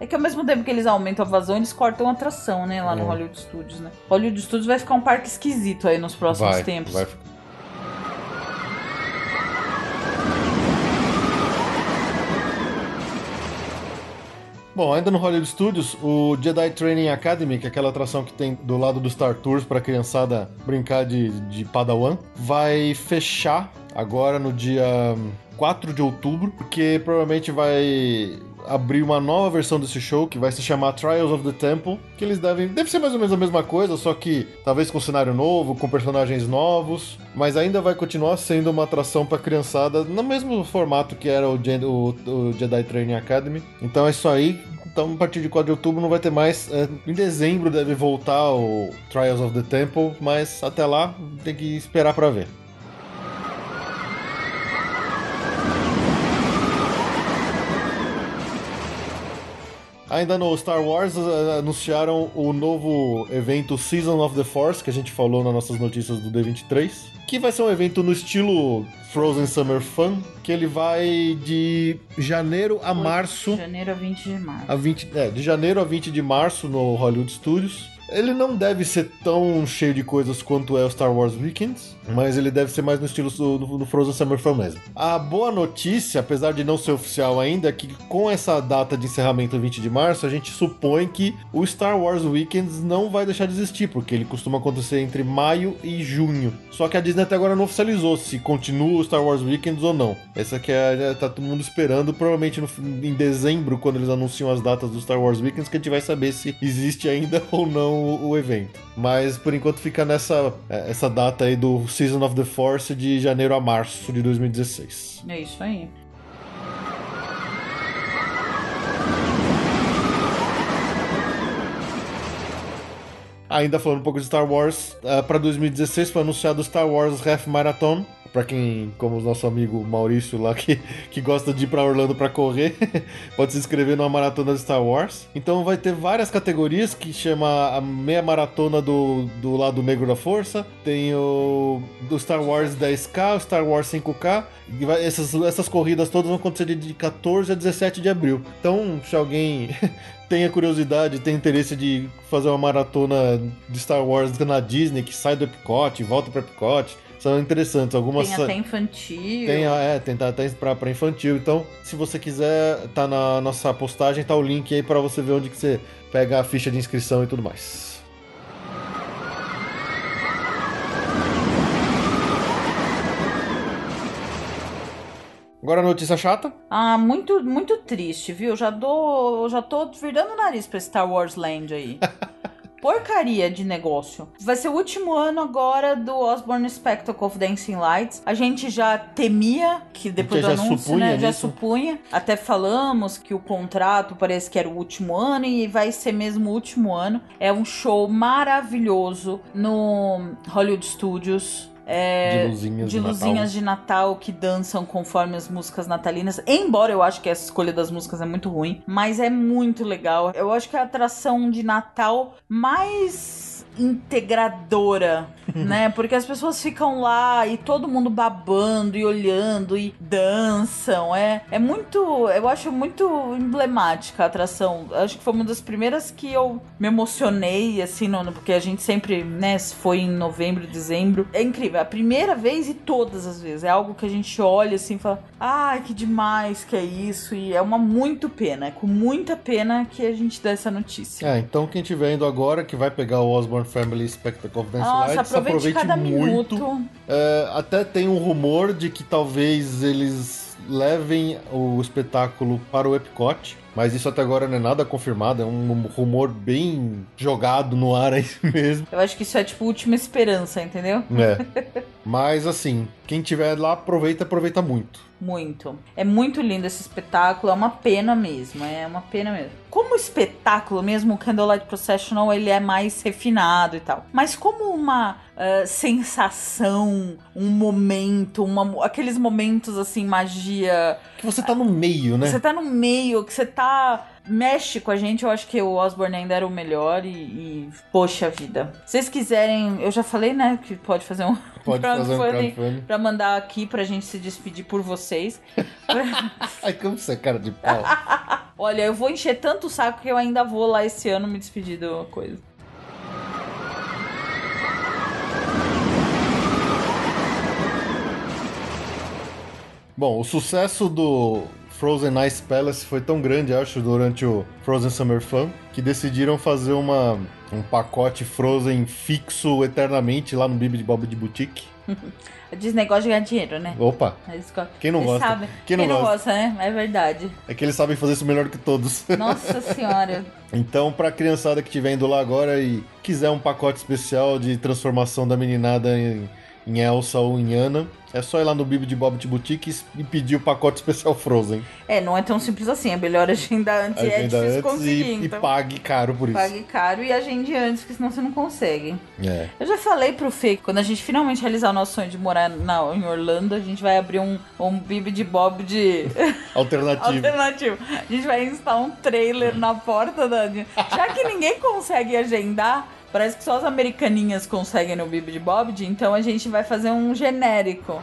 Speaker 2: É que ao mesmo tempo que eles aumentam a vazão, eles cortam a atração, né? Lá no
Speaker 1: É.
Speaker 2: Hollywood Studios, né? Hollywood Studios vai ficar um parque esquisito aí nos próximos
Speaker 1: Vai,
Speaker 2: tempos.
Speaker 1: vai. Bom, ainda no Hollywood Studios, o Jedi Training Academy, que é aquela atração que tem do lado do Star Tours para criançada brincar de, de Padawan, vai fechar agora no dia 4 de outubro, porque provavelmente vai abrir uma nova versão desse show que vai se chamar Trials of the Temple, que eles devem deve ser mais ou menos a mesma coisa, só que talvez com cenário novo, com personagens novos, mas ainda vai continuar sendo uma atração para criançada no mesmo formato que era o, Jedi- o- o Jedi Training Academy. Então é isso aí. Então, a partir de 4 de outubro não vai ter mais. É, em dezembro deve voltar o Trials of the Temple, mas até lá tem que esperar para ver. Ainda no Star Wars, eh, anunciaram o novo evento Season of the Force, que a gente falou nas nossas notícias do D23, que vai ser um evento no estilo Frozen Summer Fun, que ele vai de janeiro a março
Speaker 2: Janeiro a 20 de março.
Speaker 1: a 20, é, de janeiro a 20 de março no Hollywood Studios. Ele não deve ser tão cheio de coisas quanto é o Star Wars Weekends, mas ele deve ser mais no estilo do, do- do Frozen Summer Fun mesmo. A boa notícia, apesar de não ser oficial ainda, é que com essa data de encerramento 20 de março, a gente supõe que o Star Wars Weekends não vai deixar de existir, porque ele costuma acontecer entre maio e junho. Só que a Disney até agora não oficializou se continua o Star Wars Weekends ou não. Essa que é, tá todo mundo esperando, provavelmente no, em dezembro, quando eles anunciam as datas do Star Wars Weekends, que a gente vai saber se existe ainda ou não o, o evento. Mas por enquanto fica nessa é, essa data aí do Season of the Force de janeiro a março de 2016.
Speaker 2: É isso aí.
Speaker 1: Ainda falando um pouco de Star Wars, para 2016 foi anunciado o Star Wars Half Marathon. Pra quem, como o nosso amigo Maurício lá, que, que gosta de ir pra Orlando pra correr, pode se inscrever numa maratona de Star Wars. Então vai ter várias categorias que chama a meia maratona do, do lado negro da força. Tem o do Star Wars 10K, o Star Wars 5K. E vai- essas, essas corridas todas vão acontecer de- de 14 a 17 de abril. Então, se alguém tenha curiosidade, tem interesse de fazer uma maratona de Star Wars na Disney, que sai do Epcot volta para Epcot, são interessantes. Algumas
Speaker 2: Tem até infantil.
Speaker 1: tem, é, tem tá até pra, pra infantil. Então, se você quiser, tá na nossa postagem, tá o link aí para você ver onde que você pega a ficha de inscrição e tudo mais. Agora a notícia chata.
Speaker 2: Ah, muito, muito triste, viu? Já dou, já tô virando o nariz pra Star Wars Land aí. Porcaria de negócio. Vai ser o último ano agora do Osborne Spectacle of Dancing Lights. A gente já temia que depois
Speaker 1: Porque
Speaker 2: do anúncio,
Speaker 1: supunha
Speaker 2: né? Já supunha. Até falamos que o contrato parece que era o último ano e vai ser mesmo o último ano. É um show maravilhoso no Hollywood Studios. É,
Speaker 1: De luzinhas
Speaker 2: de luzinhas
Speaker 1: Natal.
Speaker 2: de Natal que dançam conforme as músicas natalinas. Embora eu acho que essa escolha das músicas é muito ruim, mas é muito legal. Eu acho que é a atração de Natal mais integradora, né? Porque as pessoas ficam lá e todo mundo babando e olhando e dançam. É, é muito, eu acho muito emblemática a atração. Acho que foi uma das primeiras que eu me emocionei assim, no, porque a gente sempre, né, foi em novembro, dezembro. É incrível, é a primeira vez e todas as vezes. É algo que a gente olha assim e fala: "Ai, que demais que é isso". E é uma muito pena, é com muita pena que a gente dá essa notícia.
Speaker 1: É, então quem estiver indo agora, que vai pegar o Osborne Family Spectacle of Dance
Speaker 2: Nossa,
Speaker 1: Lights,
Speaker 2: aproveite, cada
Speaker 1: muito.
Speaker 2: minuto.
Speaker 1: É, até tem um rumor de que talvez eles levem o espetáculo para o Epcot, mas isso até agora não é nada confirmado, é um rumor bem jogado no ar aí mesmo.
Speaker 2: Eu acho que isso é tipo última esperança, entendeu?
Speaker 1: É. Mas assim, quem tiver lá, aproveita, aproveita muito.
Speaker 2: Muito. É muito lindo esse espetáculo, é uma pena mesmo, é uma pena mesmo. Como espetáculo mesmo, o Candlelight Processional, ele é mais refinado e tal. Mas como uma ah, sensação, um momento, uma, aqueles momentos assim, magia...
Speaker 1: Que você tá no meio, né?
Speaker 2: Você tá no meio, que você tá... Mexe com a gente, eu acho que o Osborne ainda era o melhor e, e poxa vida. Se vocês quiserem, eu já falei, né, que pode fazer um
Speaker 1: Pode fazer um
Speaker 2: crowdfunding
Speaker 1: crowdfunding.
Speaker 2: pra mandar aqui pra gente se despedir por vocês.
Speaker 1: Ai, como você é cara de pau.
Speaker 2: Olha, eu vou encher tanto o saco que eu ainda vou lá esse ano me despedir de uma coisa.
Speaker 1: Bom, o sucesso do Frozen Ice Palace foi tão grande, acho, durante o Frozen Summer Fun, que decidiram fazer uma, um pacote Frozen fixo eternamente lá no Bibi Bob de Boutique.
Speaker 2: A Disney gosta de ganhar dinheiro, né?
Speaker 1: Opa,
Speaker 2: Eles
Speaker 1: Quem não
Speaker 2: eles
Speaker 1: gosta?
Speaker 2: sabem.
Speaker 1: Quem não gosta?
Speaker 2: gosta, né? É verdade.
Speaker 1: é que eles sabem fazer isso melhor que todos.
Speaker 2: Nossa senhora.
Speaker 1: Então, pra criançada que estiver indo lá agora e quiser um pacote especial de transformação da meninada em, em Elsa ou em Anna, é só ir lá no Bibi de Bob Boutique e pedir o pacote especial Frozen.
Speaker 2: É, não é tão simples assim. É melhor agendar antes. e é
Speaker 1: Agenda
Speaker 2: difícil
Speaker 1: antes
Speaker 2: conseguir.
Speaker 1: e, e
Speaker 2: então,
Speaker 1: pague caro por isso.
Speaker 2: pague caro e agende antes, que senão você não consegue.
Speaker 1: É.
Speaker 2: Eu já falei pro Fê que quando a gente finalmente realizar o nosso sonho de morar na, em Orlando, a gente vai abrir um, um Bibi de Bob de
Speaker 1: Alternativo.
Speaker 2: alternativo. A gente vai instalar um trailer na porta da. Já que ninguém consegue agendar. Parece que só as americaninhas conseguem no Bibi de Bob, então a gente vai fazer um genérico.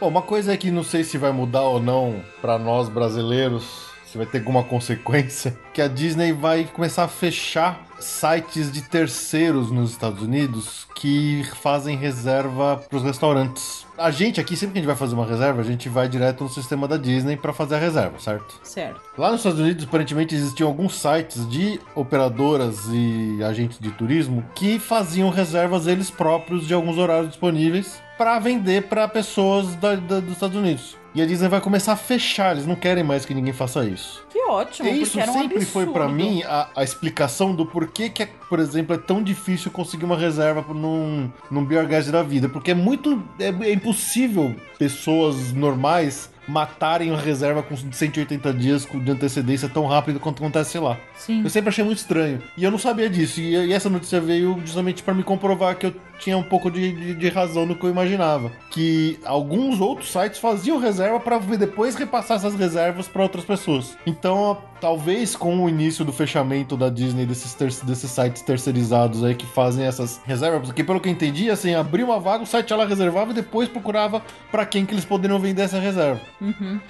Speaker 1: Bom, uma coisa é que não sei se vai mudar ou não pra nós brasileiros, se vai ter alguma consequência, que a Disney vai começar a fechar sites de terceiros nos Estados Unidos que fazem reserva pros restaurantes. A gente aqui, sempre que a gente vai fazer uma reserva, a gente vai direto no sistema da Disney pra fazer a reserva, certo?
Speaker 2: Certo.
Speaker 1: Lá nos Estados Unidos, aparentemente, existiam alguns sites de operadoras e agentes de turismo que faziam reservas eles próprios de alguns horários disponíveis para vender para pessoas da- da- dos Estados Unidos. E a Disney vai começar a fechar, eles não querem mais que ninguém faça isso.
Speaker 2: Que ótimo,
Speaker 1: E isso
Speaker 2: um
Speaker 1: sempre foi pra mim a, a explicação do porquê que, é, por exemplo, é tão difícil conseguir uma reserva num, num Guest da vida. Porque é muito. É, é impossível pessoas normais matarem a reserva com 180 dias de antecedência tão rápido quanto acontece lá.
Speaker 2: Sim.
Speaker 1: Eu sempre achei muito estranho. E eu não sabia disso. E, e essa notícia veio justamente pra me comprovar que eu tinha um pouco de, de- de razão no que eu imaginava. Que alguns outros sites faziam reserva pra depois repassar essas reservas pra outras pessoas. Então, talvez com o início do fechamento da Disney desses, ter- desses sites terceirizados aí que fazem essas reservas, porque pelo que eu entendi, assim, abria uma vaga, o site ela reservava e depois procurava pra quem que eles poderiam vender essa reserva.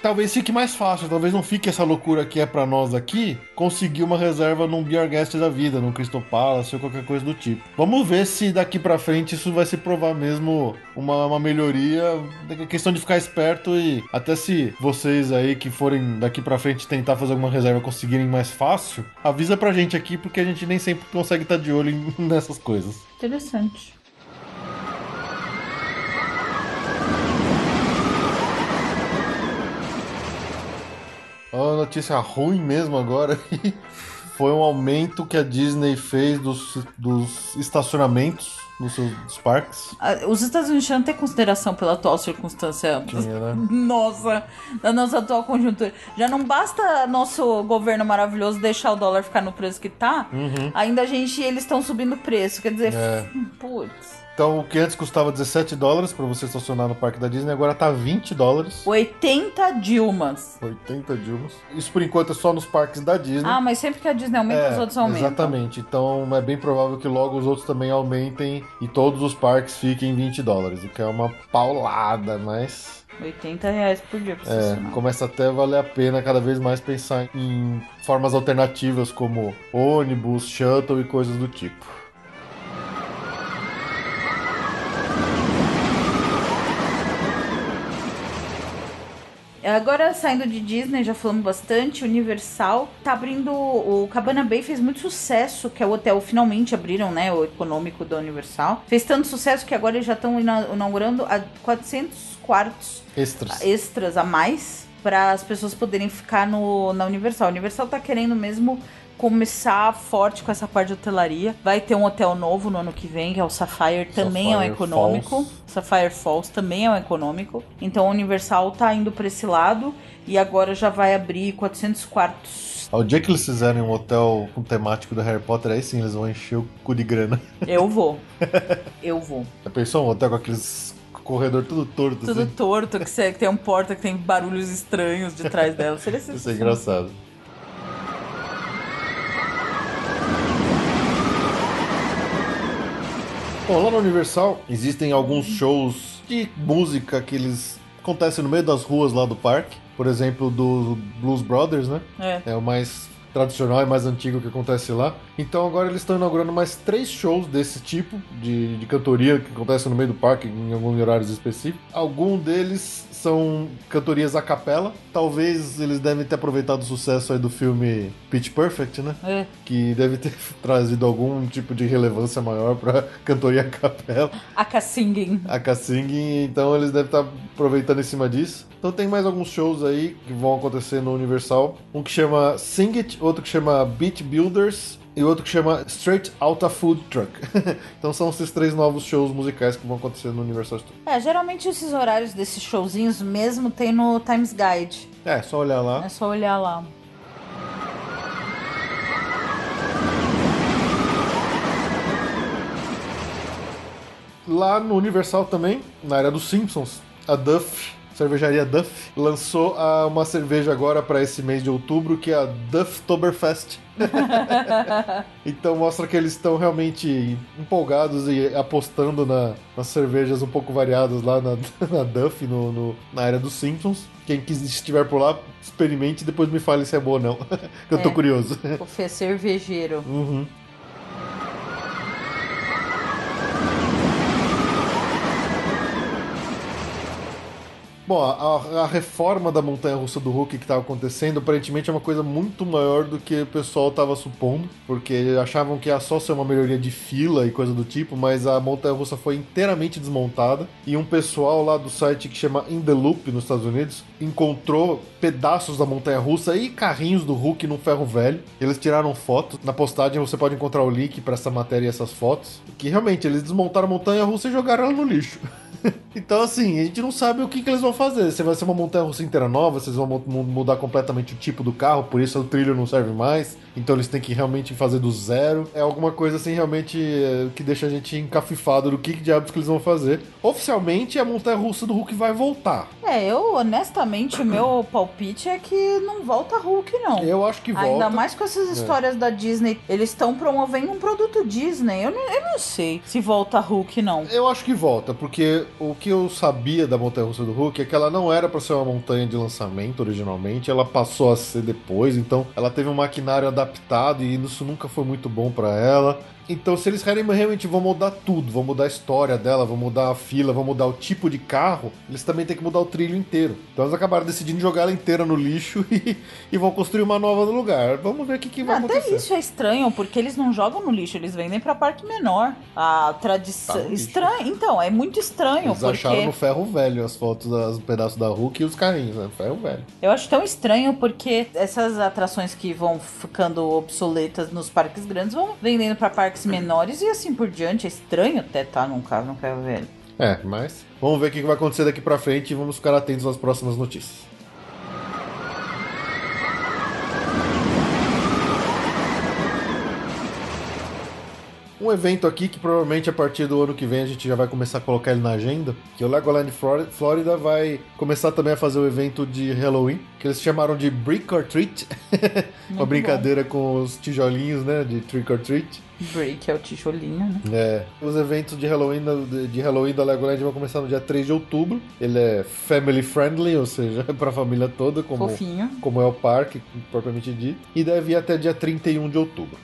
Speaker 1: Talvez fique mais fácil, talvez não fique essa loucura que é pra nós aqui, conseguir uma reserva num Beer Guest da vida, num Crystal Palace ou qualquer coisa do tipo. Vamos ver se daqui pra frente isso vai se provar mesmo uma, uma melhoria. É questão de ficar esperto e até se vocês aí que forem daqui pra frente tentar fazer alguma reserva conseguirem mais fácil, avisa pra gente aqui porque a gente nem sempre consegue estar de olho nessas coisas.
Speaker 2: Interessante.
Speaker 1: Uma notícia ruim mesmo agora foi um aumento que a Disney fez dos, dos estacionamentos nos seus parques.
Speaker 2: Ah, Os Estados Unidos tinham até consideração pela atual circunstância.
Speaker 1: Tinha, né?
Speaker 2: Nossa, da nossa atual conjuntura. Já não basta nosso governo maravilhoso deixar o dólar ficar no preço que tá, ainda a gente, eles estão subindo o preço. Quer dizer,
Speaker 1: Uhum. É.
Speaker 2: putz.
Speaker 1: Então, o que antes custava 17 dólares para você estacionar no parque da Disney, agora tá 20 dólares.
Speaker 2: 80 Dilmas.
Speaker 1: 80 Dilmas. Isso por enquanto é só nos parques da Disney.
Speaker 2: Ah, mas sempre que a Disney aumenta, os outros aumentam.
Speaker 1: É, Exatamente. Então é bem provável que logo os outros também aumentem e todos os parques fiquem 20 dólares, o que é uma paulada, mas
Speaker 2: 80 reais por dia pra
Speaker 1: é,
Speaker 2: estacionar.
Speaker 1: começa até a valer a pena cada vez mais pensar em formas alternativas como ônibus, shuttle e coisas do tipo.
Speaker 2: Agora, saindo de Disney, já falamos bastante, Universal tá abrindo. O Cabana Bay fez muito sucesso, que é o hotel finalmente abriram, né? O econômico da Universal. Fez tanto sucesso que agora eles já estão ina- inaugurando a 400 quartos
Speaker 1: Extras.
Speaker 2: extras a mais para as pessoas poderem ficar no, na Universal. A Universal tá querendo mesmo começar forte com essa parte de hotelaria. Vai ter um hotel novo no ano que vem, que é o Sapphire, também é um econômico.
Speaker 1: Falls.
Speaker 2: Sapphire Falls também é um econômico. Então a Universal tá indo para esse lado e agora já vai abrir 400 quartos.
Speaker 1: Ao dia que eles fizerem um hotel com temático do Harry Potter, aí sim eles vão encher o cu de grana.
Speaker 2: Eu vou. Eu vou.
Speaker 1: Já pensou um hotel com aqueles corredor tudo torto
Speaker 2: Tudo
Speaker 1: assim?
Speaker 2: torto, que, você- que tem um porta que tem barulhos estranhos de trás dela. Seria
Speaker 1: Isso é engraçado. Bom, lá na Universal existem alguns shows de música que eles acontecem no meio das ruas lá do parque. Por exemplo, do Blues Brothers, né?
Speaker 2: É.
Speaker 1: É o mais tradicional e mais antigo que acontece lá. Então agora eles estão inaugurando mais três shows desse tipo de, de cantoria que acontece no meio do parque em alguns horários específicos. Algum deles são cantorias a capela. Talvez eles devem ter aproveitado o sucesso aí do filme Pitch Perfect, né?
Speaker 2: É.
Speaker 1: Que deve ter trazido algum tipo de relevância maior pra cantoria a capela.
Speaker 2: Aka Singing.
Speaker 1: A Kassing, então eles devem estar aproveitando em cima disso. Então tem mais alguns shows aí que vão acontecer no Universal. Um que chama Sing It, outro que chama Beat Builders e outro que chama Straight Outta Food Truck. então são esses três novos shows musicais que vão acontecer no Universal Studios.
Speaker 2: É, geralmente esses horários desses showzinhos mesmo tem no Times Guide.
Speaker 1: É, só olhar lá.
Speaker 2: É só olhar lá.
Speaker 1: Lá no Universal também, na área dos Simpsons, a Duff, cervejaria Duff, lançou a- uma cerveja agora para esse mês de outubro, que é a Dufftoberfest. então mostra que eles estão realmente empolgados e apostando na- nas cervejas um pouco variadas lá na, na Duff, no, no- na área dos Simpsons. Quem quis- estiver por lá, experimente e depois me fale se é boa ou não. que eu tô
Speaker 2: É.
Speaker 1: curioso.
Speaker 2: O Fê cervejeiro.
Speaker 1: Uhum. Bom, a, a reforma da montanha russa do Hulk que estava acontecendo aparentemente é uma coisa muito maior do que o pessoal estava supondo, porque achavam que ia só ser uma melhoria de fila e coisa do tipo, mas a montanha russa foi inteiramente desmontada e um pessoal lá do site que chama In The Loop nos Estados Unidos encontrou pedaços da montanha russa e carrinhos do Hulk num ferro velho. Eles tiraram fotos. Na postagem você pode encontrar o link para essa matéria e essas fotos. Que realmente eles desmontaram a montanha russa e jogaram ela no lixo. então, assim, a gente não sabe o que, que eles vão fazer. Se vai ser uma montanha russa inteira nova, vocês vão mu- mu- mudar completamente o tipo do carro, por isso o trilho não serve mais. Então eles têm que realmente fazer do zero. É alguma coisa assim realmente é, que deixa a gente encafifado do que, que diabos que eles vão fazer. Oficialmente a montanha russa do Hulk vai voltar.
Speaker 2: É, eu honestamente, o meu palpite é que não volta Hulk, não.
Speaker 1: Eu acho que volta.
Speaker 2: Ainda mais com essas histórias da Disney. Eles estão promovendo um produto Disney. Eu não, eu não sei se volta Hulk, não.
Speaker 1: Eu acho que volta, porque o que eu sabia da montanha russa do Hulk é que ela não era para ser uma montanha de lançamento originalmente, ela passou a ser depois, então ela teve um maquinário adaptado e isso nunca foi muito bom para ela. Então, se eles querem realmente vão mudar tudo, vão mudar a história dela, vão mudar a fila, vão mudar o tipo de carro, eles também têm que mudar o trilho inteiro. Então, eles acabaram decidindo jogar ela inteira no lixo e, e vão construir uma nova no lugar. Vamos ver o que, que vai
Speaker 2: Até
Speaker 1: acontecer.
Speaker 2: isso é estranho, porque eles não jogam no lixo, eles vendem pra parque menor. A tradição.
Speaker 1: Tá
Speaker 2: estranho. Então, é muito estranho,
Speaker 1: Eles
Speaker 2: porque.
Speaker 1: acharam no ferro velho as fotos, os pedaços da Hulk e os carrinhos, né? Ferro velho.
Speaker 2: Eu acho tão estranho porque essas atrações que vão ficando obsoletas nos parques grandes vão vendendo pra parques menores e assim por diante. É estranho até estar num carro, num carro velho.
Speaker 1: É, mas vamos ver o que vai acontecer daqui pra frente e vamos ficar atentos às próximas notícias. Um evento aqui que provavelmente a partir do ano que vem a gente já vai começar a colocar ele na agenda, que o Legoland Flori- Florida vai começar também a fazer o evento de Halloween, que eles chamaram de Brick or Treat, uma
Speaker 2: bom.
Speaker 1: brincadeira com os tijolinhos, né, de Trick or Treat.
Speaker 2: Break é o tijolinho, né?
Speaker 1: É, os eventos de Halloween, de Halloween da Legoland vão começar no dia 3 de outubro. Ele é family friendly, ou seja, é pra família toda, como,
Speaker 2: Fofinho.
Speaker 1: como é o parque, propriamente dito. E deve ir até dia 31 de outubro.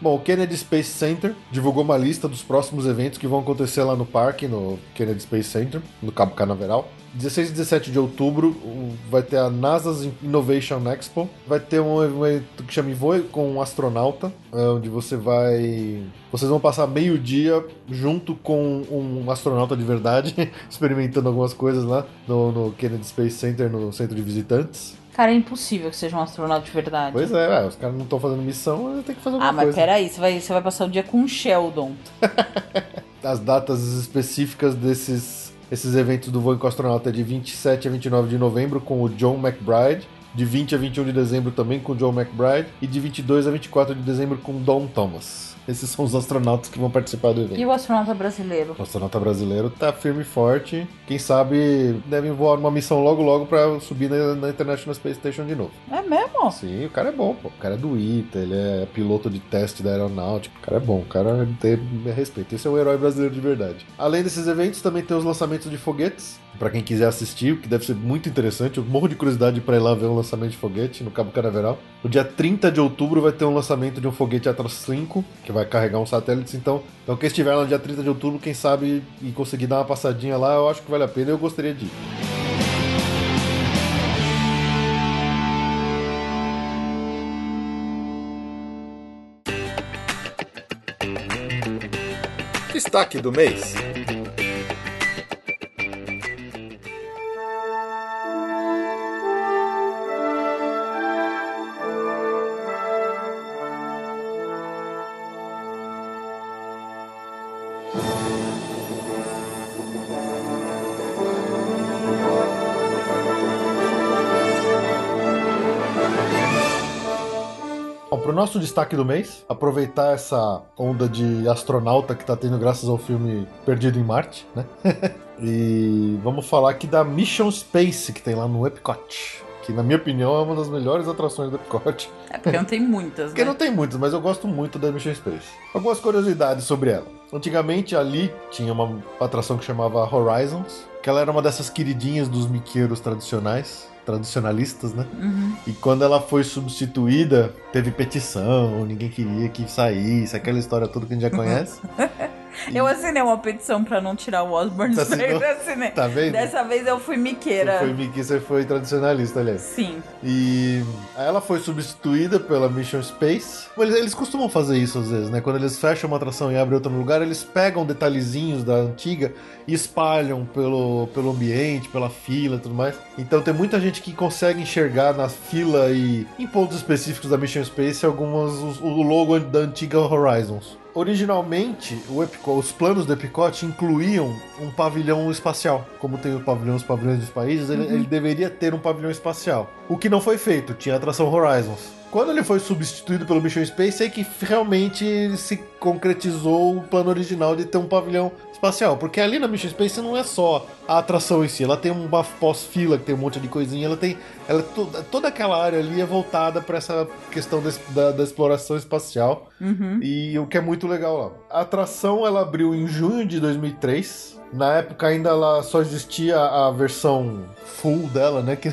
Speaker 1: Bom, o Kennedy Space Center divulgou uma lista dos próximos eventos que vão acontecer lá no parque, no Kennedy Space Center, no Cabo Canaveral. 16 e 17 de outubro vai ter a NASA's Innovation Expo. Vai ter um evento que chama Voe com um astronauta, é, onde você vai. Vocês vão passar meio dia junto com um astronauta de verdade, experimentando algumas coisas lá no, no Kennedy Space Center, no centro de visitantes.
Speaker 2: Cara, é impossível que seja um astronauta de verdade.
Speaker 1: Pois é, ué, os caras não estão fazendo missão, eles têm que fazer alguma
Speaker 2: Ah, mas
Speaker 1: coisa.
Speaker 2: peraí, você vai, você vai passar o dia com o Sheldon.
Speaker 1: As datas específicas desses esses eventos do voo com astronauta é de 27 a 29 de novembro com o John McBride, de 20 a 21 de dezembro também com Joe McBride e de 22 a 24 de dezembro com Don Thomas. Esses são os astronautas que vão participar do evento.
Speaker 2: E o astronauta brasileiro?
Speaker 1: O astronauta brasileiro tá firme e forte. Quem sabe devem voar numa missão logo logo pra subir na, na International Space Station de novo.
Speaker 2: É mesmo?
Speaker 1: Sim, o cara é bom, pô. O cara é do ITA, ele é piloto de teste da aeronáutica. O cara é bom, o cara tem respeito. Esse é um herói brasileiro de verdade. Além desses eventos, também tem os lançamentos de foguetes. Pra quem quiser assistir, o que deve ser muito interessante. Eu morro de curiosidade pra ir lá ver um lançamento de foguete no Cabo Canaveral. No dia 30 de outubro vai ter um lançamento de um foguete Atlas 5, que vai carregar um satélite. Então, então quem estiver lá no dia 30 de outubro, quem sabe e conseguir dar uma passadinha lá, eu acho que vale a pena eu gostaria de ir.
Speaker 5: Destaque do mês.
Speaker 1: Pro nosso destaque do mês, aproveitar essa onda de astronauta que tá tendo graças ao filme Perdido em Marte, né? e vamos falar aqui da Mission Space que tem lá no Epcot. Que, na minha opinião, é uma das melhores atrações do Epcot.
Speaker 2: É porque não tem muitas,
Speaker 1: Porque
Speaker 2: né?
Speaker 1: não tem muitas, mas eu gosto muito da Mission Space. Algumas curiosidades sobre ela. Antigamente ali tinha uma atração que chamava Horizons, que ela era uma dessas queridinhas dos miqueiros tradicionais, tradicionalistas, né?
Speaker 2: Uhum.
Speaker 1: E quando ela foi substituída, teve petição, ninguém queria que saísse, aquela história toda que a gente já conhece.
Speaker 2: Eu assinei uma petição pra não tirar o Osborne
Speaker 1: assinou?
Speaker 2: Eu assinei.
Speaker 1: Tá vendo?
Speaker 2: Dessa vez eu fui miqueira.
Speaker 1: Você foi Mickey, você foi tradicionalista, aliás.
Speaker 2: Sim.
Speaker 1: E ela foi substituída pela Mission Space. Eles, eles costumam fazer isso às vezes, né? Quando eles fecham uma atração e abrem outra no lugar, eles pegam detalhezinhos da antiga e espalham pelo, pelo ambiente, pela fila e tudo mais. Então tem muita gente que consegue enxergar na fila e em pontos específicos da Mission Space algumas os- o logo da antiga Horizons. Originalmente, Epcot- os planos do Epcot incluíam um pavilhão espacial. Como tem o pavilhão, os pavilhões dos países, ele, ele deveria ter um pavilhão espacial. O que não foi feito, tinha a atração Horizons. Quando ele foi substituído pelo Mission Space, é que realmente se concretizou o plano original de ter um pavilhão espacial. Porque ali na Mission Space não é só a atração em si, ela tem uma pós-fila que tem um monte de coisinha, ela tem. Ela, é to- toda aquela área ali é voltada para essa questão des- da, da exploração espacial.
Speaker 2: Uhum.
Speaker 1: E o que é muito legal lá. A atração ela abriu em junho de 2003. Na época ainda ela só existia a versão full dela, né? Que,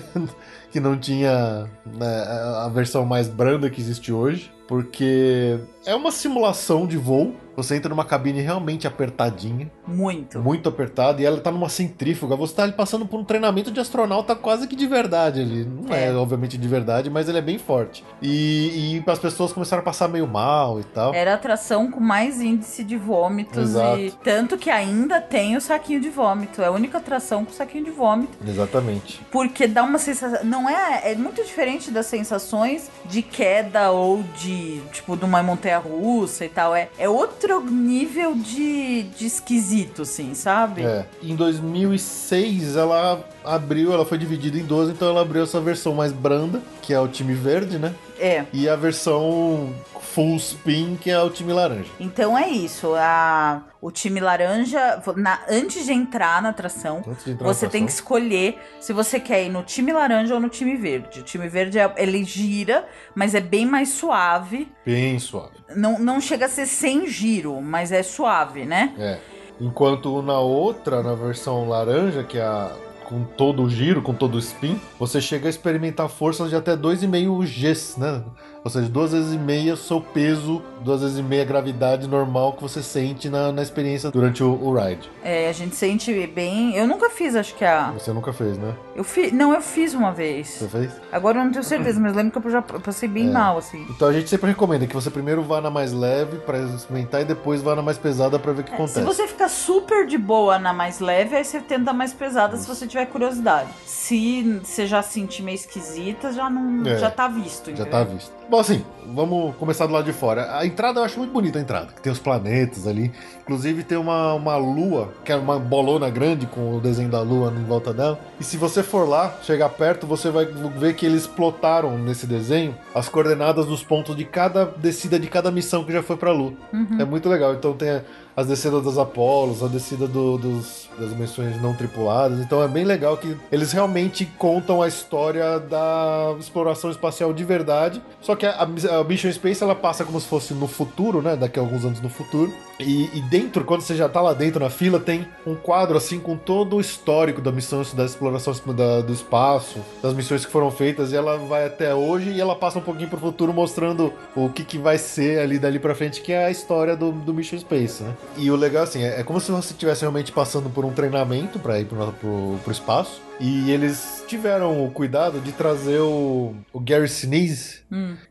Speaker 1: que não tinha né, a versão mais branda que existe hoje. Porque é uma simulação de voo. Você entra numa cabine realmente apertadinha,
Speaker 2: Muito.
Speaker 1: muito apertada, e ela tá numa centrífuga. Você tá ali passando por um treinamento de astronauta quase que de verdade ali. Não é,
Speaker 2: É.
Speaker 1: obviamente de verdade, mas ele é bem forte. E, e as pessoas começaram a passar meio mal e tal.
Speaker 2: Era a atração com mais índice de vômitos
Speaker 1: Exato.
Speaker 2: e tanto que ainda tem o saquinho de vômito. É a única atração com saquinho de vômito,
Speaker 1: Exatamente.
Speaker 2: porque dá uma sensação, não é, é muito diferente das sensações de queda ou de tipo de uma montanha russa e tal. É, é outro nível de, de esquisito, assim, sabe?
Speaker 1: É. Em 2006 ela abriu, ela foi dividida em duas, então ela abriu essa versão mais branda, que é o time verde, né?
Speaker 2: É.
Speaker 1: E a versão full spin, que é o time laranja.
Speaker 2: Então é isso. A, o time laranja, na- antes de entrar na atração,
Speaker 1: entrar na
Speaker 2: você tem que escolher se você quer ir no time laranja ou no time verde. O time verde é- ele gira, mas é bem mais suave.
Speaker 1: Bem suave.
Speaker 2: Não, não chega a ser sem giro, mas é suave, né?
Speaker 1: É. Enquanto na outra, na versão laranja, que é a com todo o giro, com todo o spin, você chega a experimentar forças de até 2,5 Gs, né? Ou seja, duas vezes e meia seu peso, duas vezes e meia a gravidade normal que você sente na, na experiência durante o, o ride.
Speaker 2: É, a gente sente bem. Eu nunca fiz, acho que a.
Speaker 1: Você nunca fez, né?
Speaker 2: Eu fiz. Não, eu fiz uma vez.
Speaker 1: Você fez?
Speaker 2: Agora eu não tenho certeza, mas lembro que eu já passei bem
Speaker 1: É.
Speaker 2: mal, assim.
Speaker 1: Então a gente sempre recomenda que você primeiro vá na mais leve pra experimentar e depois vá na mais pesada pra ver o que acontece.
Speaker 2: Se você ficar super de boa na mais leve, aí você tenta a mais pesada se você tiver curiosidade. Se você já sentir meio esquisita, já não
Speaker 1: É.
Speaker 2: já tá visto,
Speaker 1: Já
Speaker 2: entendeu?
Speaker 1: tá visto. Bom, Bom, assim, vamos começar do lado de fora. A entrada eu acho muito bonita a entrada, que tem os planetas ali. Inclusive tem uma, uma lua, que é uma bolona grande com o desenho da lua em volta dela. E se você for lá, chegar perto, você vai ver que eles plotaram nesse desenho as coordenadas dos pontos de cada descida de cada missão que já foi pra lua. É muito legal. Então tem as descidas das Apolos, a descida do- dos, das missões não tripuladas. Então é bem legal que eles realmente contam a história da exploração espacial de verdade. Só que a, a Mission Space ela passa como se fosse no futuro, né? Daqui a alguns anos no futuro. E, e dentro, quando você já tá lá dentro na fila, tem um quadro assim com todo o histórico da missão, da exploração da- do espaço, das missões que foram feitas. E ela vai até hoje e ela passa um pouquinho pro futuro mostrando o que, que vai ser ali dali pra frente, que é a história do, do Mission Space, né? E o legal, assim, é, é como se você estivesse realmente passando por um treinamento pra ir pro, pro, pro espaço. E eles tiveram o cuidado de trazer o, o Gary Sinise,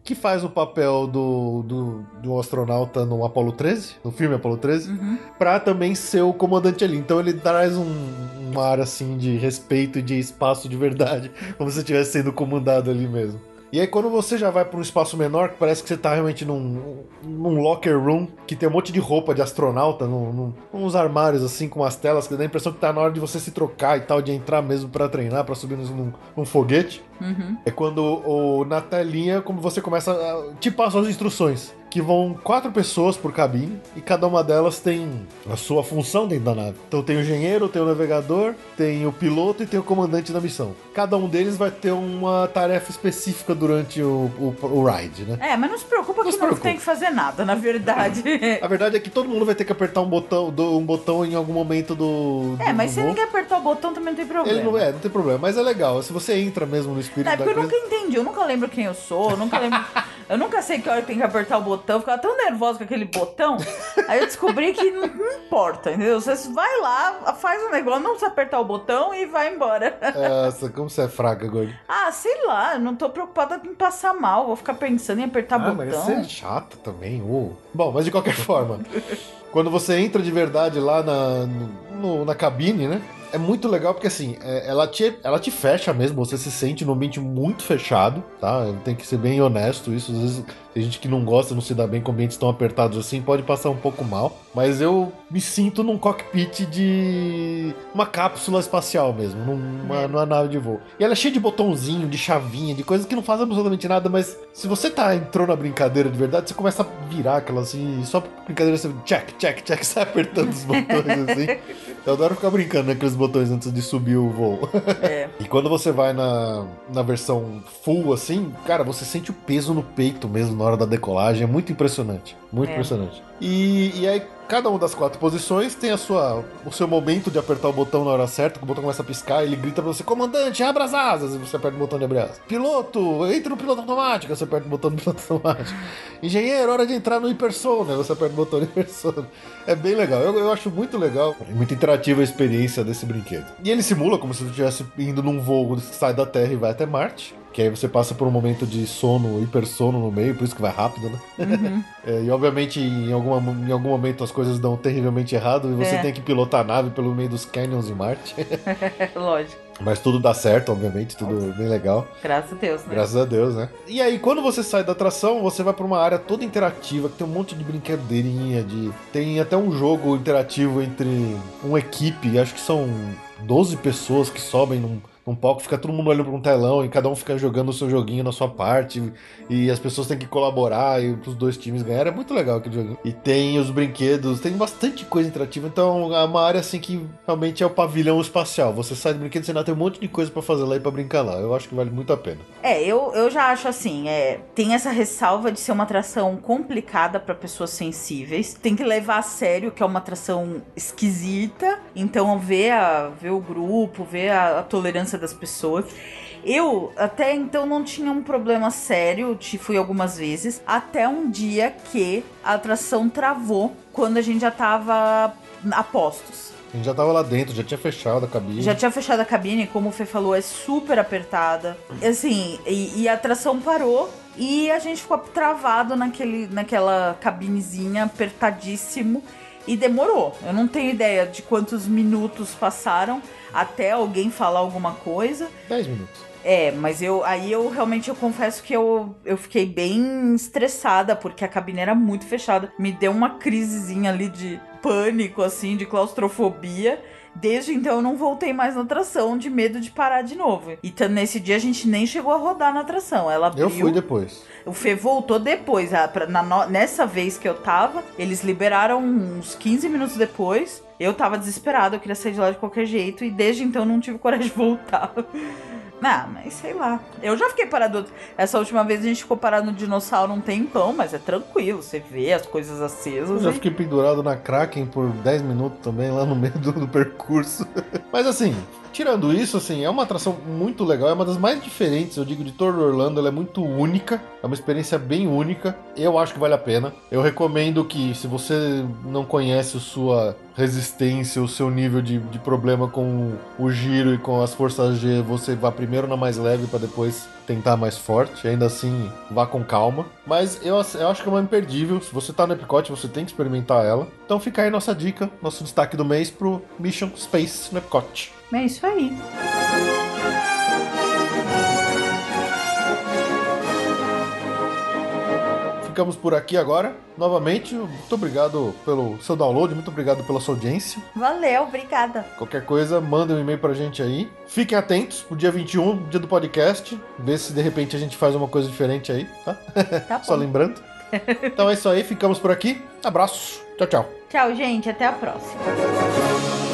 Speaker 1: que faz o papel do, do, do astronauta no Apollo 13, no filme Apollo 13, pra também ser o comandante ali. Então ele traz um, uma área assim de respeito e de espaço de verdade, como se estivesse sendo comandado ali mesmo. E aí quando você já vai pra um espaço menor, que parece que você tá realmente num, num locker room, que tem um monte de roupa de astronauta, num, num- uns armários assim com as telas, que dá a impressão que tá na hora de você se trocar e tal, de entrar mesmo pra treinar, pra subir num, num foguete. É quando o, na telinha, como você começa a. Te passa as instruções. Que vão quatro pessoas por cabine e cada uma delas tem a sua função dentro da nave. Então tem o engenheiro, tem o navegador, tem o piloto e tem o comandante da missão. Cada um deles vai ter uma tarefa específica durante o, o, o ride, né?
Speaker 2: É, mas não se preocupa
Speaker 1: Não
Speaker 2: que
Speaker 1: se
Speaker 2: não
Speaker 1: preocupa.
Speaker 2: tem que fazer nada, na verdade.
Speaker 1: A verdade é que todo mundo vai ter que apertar um botão, um botão em algum momento do.
Speaker 2: É,
Speaker 1: do-
Speaker 2: mas
Speaker 1: do
Speaker 2: se ninguém apertar o botão também não tem problema.
Speaker 1: Ele não é, não tem problema, mas é legal. Se você entra mesmo no espírito
Speaker 2: É
Speaker 1: da
Speaker 2: porque eu
Speaker 1: coisa.
Speaker 2: nunca entendi, eu nunca lembro quem eu sou, eu nunca lembro. eu nunca sei que hora tem que apertar o botão, eu ficava tão nervosa com aquele botão. Aí eu descobri que não, não importa, entendeu? Você vai lá, faz o negócio, não precisa apertar o botão e vai embora.
Speaker 1: Nossa, como você é fraca, Gordo.
Speaker 2: ah, sei lá, eu não tô preocupada em passar mal, vou ficar pensando em apertar
Speaker 1: Ah, mas
Speaker 2: botão.
Speaker 1: você é chato também. ô. Bom, mas de qualquer forma, quando você entra de verdade lá na, no- na cabine, né? É muito legal porque assim, é- ela te, ela te fecha mesmo, você se sente num ambiente muito fechado, tá? Tem que ser bem honesto isso. Às vezes tem gente que não gosta, não se dá bem com ambientes tão apertados assim, pode passar um pouco mal. Mas eu me sinto num cockpit de uma cápsula espacial mesmo, numa, numa nave de voo. E ela é cheia de botãozinho, de chavinha, de coisas que não fazem absolutamente nada, mas se você tá entrou na brincadeira de verdade, você começa a virar aquela assim, só brincadeira você check, check, check, sai apertando os botões assim. Eu adoro ficar brincando naqueles botões antes de subir o voo.
Speaker 2: É.
Speaker 1: E quando você vai na, na versão full, assim, cara, você sente o peso no peito mesmo na hora da decolagem. É muito impressionante. Muito
Speaker 2: É.
Speaker 1: impressionante. E, e aí, cada uma das quatro posições tem a sua, o seu momento de apertar o botão na hora certa, que o botão começa a piscar, ele grita pra você, comandante, abra as asas, e você aperta o botão de abrir asas. Piloto, entre no piloto automático, você aperta o botão do piloto automático. Engenheiro, hora de entrar no hipersona, você aperta o botão do hipersona. É bem legal, eu, eu acho muito legal, e muito interativa a experiência desse brinquedo. E ele simula como se você estivesse indo num voo que sai da Terra e vai até Marte. Que aí você passa por um momento de sono, hipersono no meio, por isso que vai rápido, né? É, e obviamente em, alguma, em algum momento as coisas dão terrivelmente errado e você
Speaker 2: É.
Speaker 1: tem que pilotar a nave pelo meio dos canyons em Marte.
Speaker 2: Lógico.
Speaker 1: Mas tudo dá certo, obviamente, tudo bem legal.
Speaker 2: Graças a Deus, né?
Speaker 1: Graças a Deus, né? E aí, quando você sai da atração, você vai pra uma área toda interativa, que tem um monte de brincadeirinha, de. Tem até um jogo interativo entre uma equipe, acho que são 12 pessoas que sobem num, num palco, fica todo mundo olhando pra um telão e cada um fica jogando o seu joguinho na sua parte. E as pessoas têm que colaborar e pros dois times ganharem. É muito legal aquele joguinho. E tem os brinquedos, tem bastante coisa interativa. Então é uma área assim que realmente é o pavilhão espacial. Você sai do brinquedo você ainda tem um monte de coisa pra fazer lá e pra brincar lá. Eu acho que vale muito a pena.
Speaker 2: É, eu, eu já acho assim, é, tem essa ressalva de ser uma atração complicada para pessoas sensíveis. Tem que levar a sério que é uma atração esquisita. Então ver, a, ver o grupo, ver a, a tolerância das pessoas. Eu até então não tinha um problema sério, te fui algumas vezes, até um dia que a atração travou quando a gente já tava a postos.
Speaker 1: A gente já tava lá dentro, já tinha fechado a cabine.
Speaker 2: Já tinha fechado a cabine, como o Fê falou, é super apertada. Assim, e, e a atração parou e a gente ficou travado naquele, naquela cabinezinha apertadíssimo. E demorou. Eu não tenho ideia de quantos minutos passaram até alguém falar alguma coisa.
Speaker 1: 10 minutos.
Speaker 2: É, mas eu aí eu realmente eu confesso que eu, eu fiquei bem estressada porque a cabine era muito fechada. Me deu uma crisezinha ali de pânico assim, de claustrofobia. Desde então eu não voltei mais na atração de medo de parar de novo. E então, nesse dia a gente nem chegou a rodar na atração. Ela abriu.
Speaker 1: Eu fui depois.
Speaker 2: O Fê voltou depois. a- pra- na nessa vez que eu tava, eles liberaram uns 15 minutos depois. Eu tava desesperada, eu queria sair de lá de qualquer jeito. E desde então eu não tive coragem de voltar. Ah, mas sei lá. Eu já fiquei parado. Essa última vez a gente ficou parado no dinossauro um tempão, mas é tranquilo. Você vê as coisas acesas.
Speaker 1: Eu já
Speaker 2: e-
Speaker 1: fiquei pendurado na Kraken por 10 minutos também, lá no meio do, do percurso. Mas assim, tirando isso, assim, é uma atração muito legal, é uma das mais diferentes, eu digo, de todo Orlando, ela é muito única, é uma experiência bem única, eu acho que vale a pena. Eu recomendo que, se você não conhece a sua resistência, o seu nível de, de problema com o giro e com as forças G, você vá primeiro na mais leve para depois tentar mais forte. Ainda assim, vá com calma. Mas eu, eu acho que é uma imperdível. Se você tá no Epcot, você tem que experimentar ela. Então fica aí nossa dica, nosso destaque do mês pro Mission Space no Epcot.
Speaker 2: É isso aí.
Speaker 1: Ficamos por aqui agora. Novamente, muito obrigado pelo seu download, muito obrigado pela sua audiência.
Speaker 2: Valeu, obrigada.
Speaker 1: Qualquer coisa, manda um e-mail pra gente aí. Fiquem atentos pro dia 21, dia do podcast. Ver se de repente a gente faz uma coisa diferente aí, tá?
Speaker 2: Tá
Speaker 1: Só lembrando. Então é isso aí, ficamos por aqui. Abraço. Tchau, tchau.
Speaker 2: Tchau, gente. Até a próxima.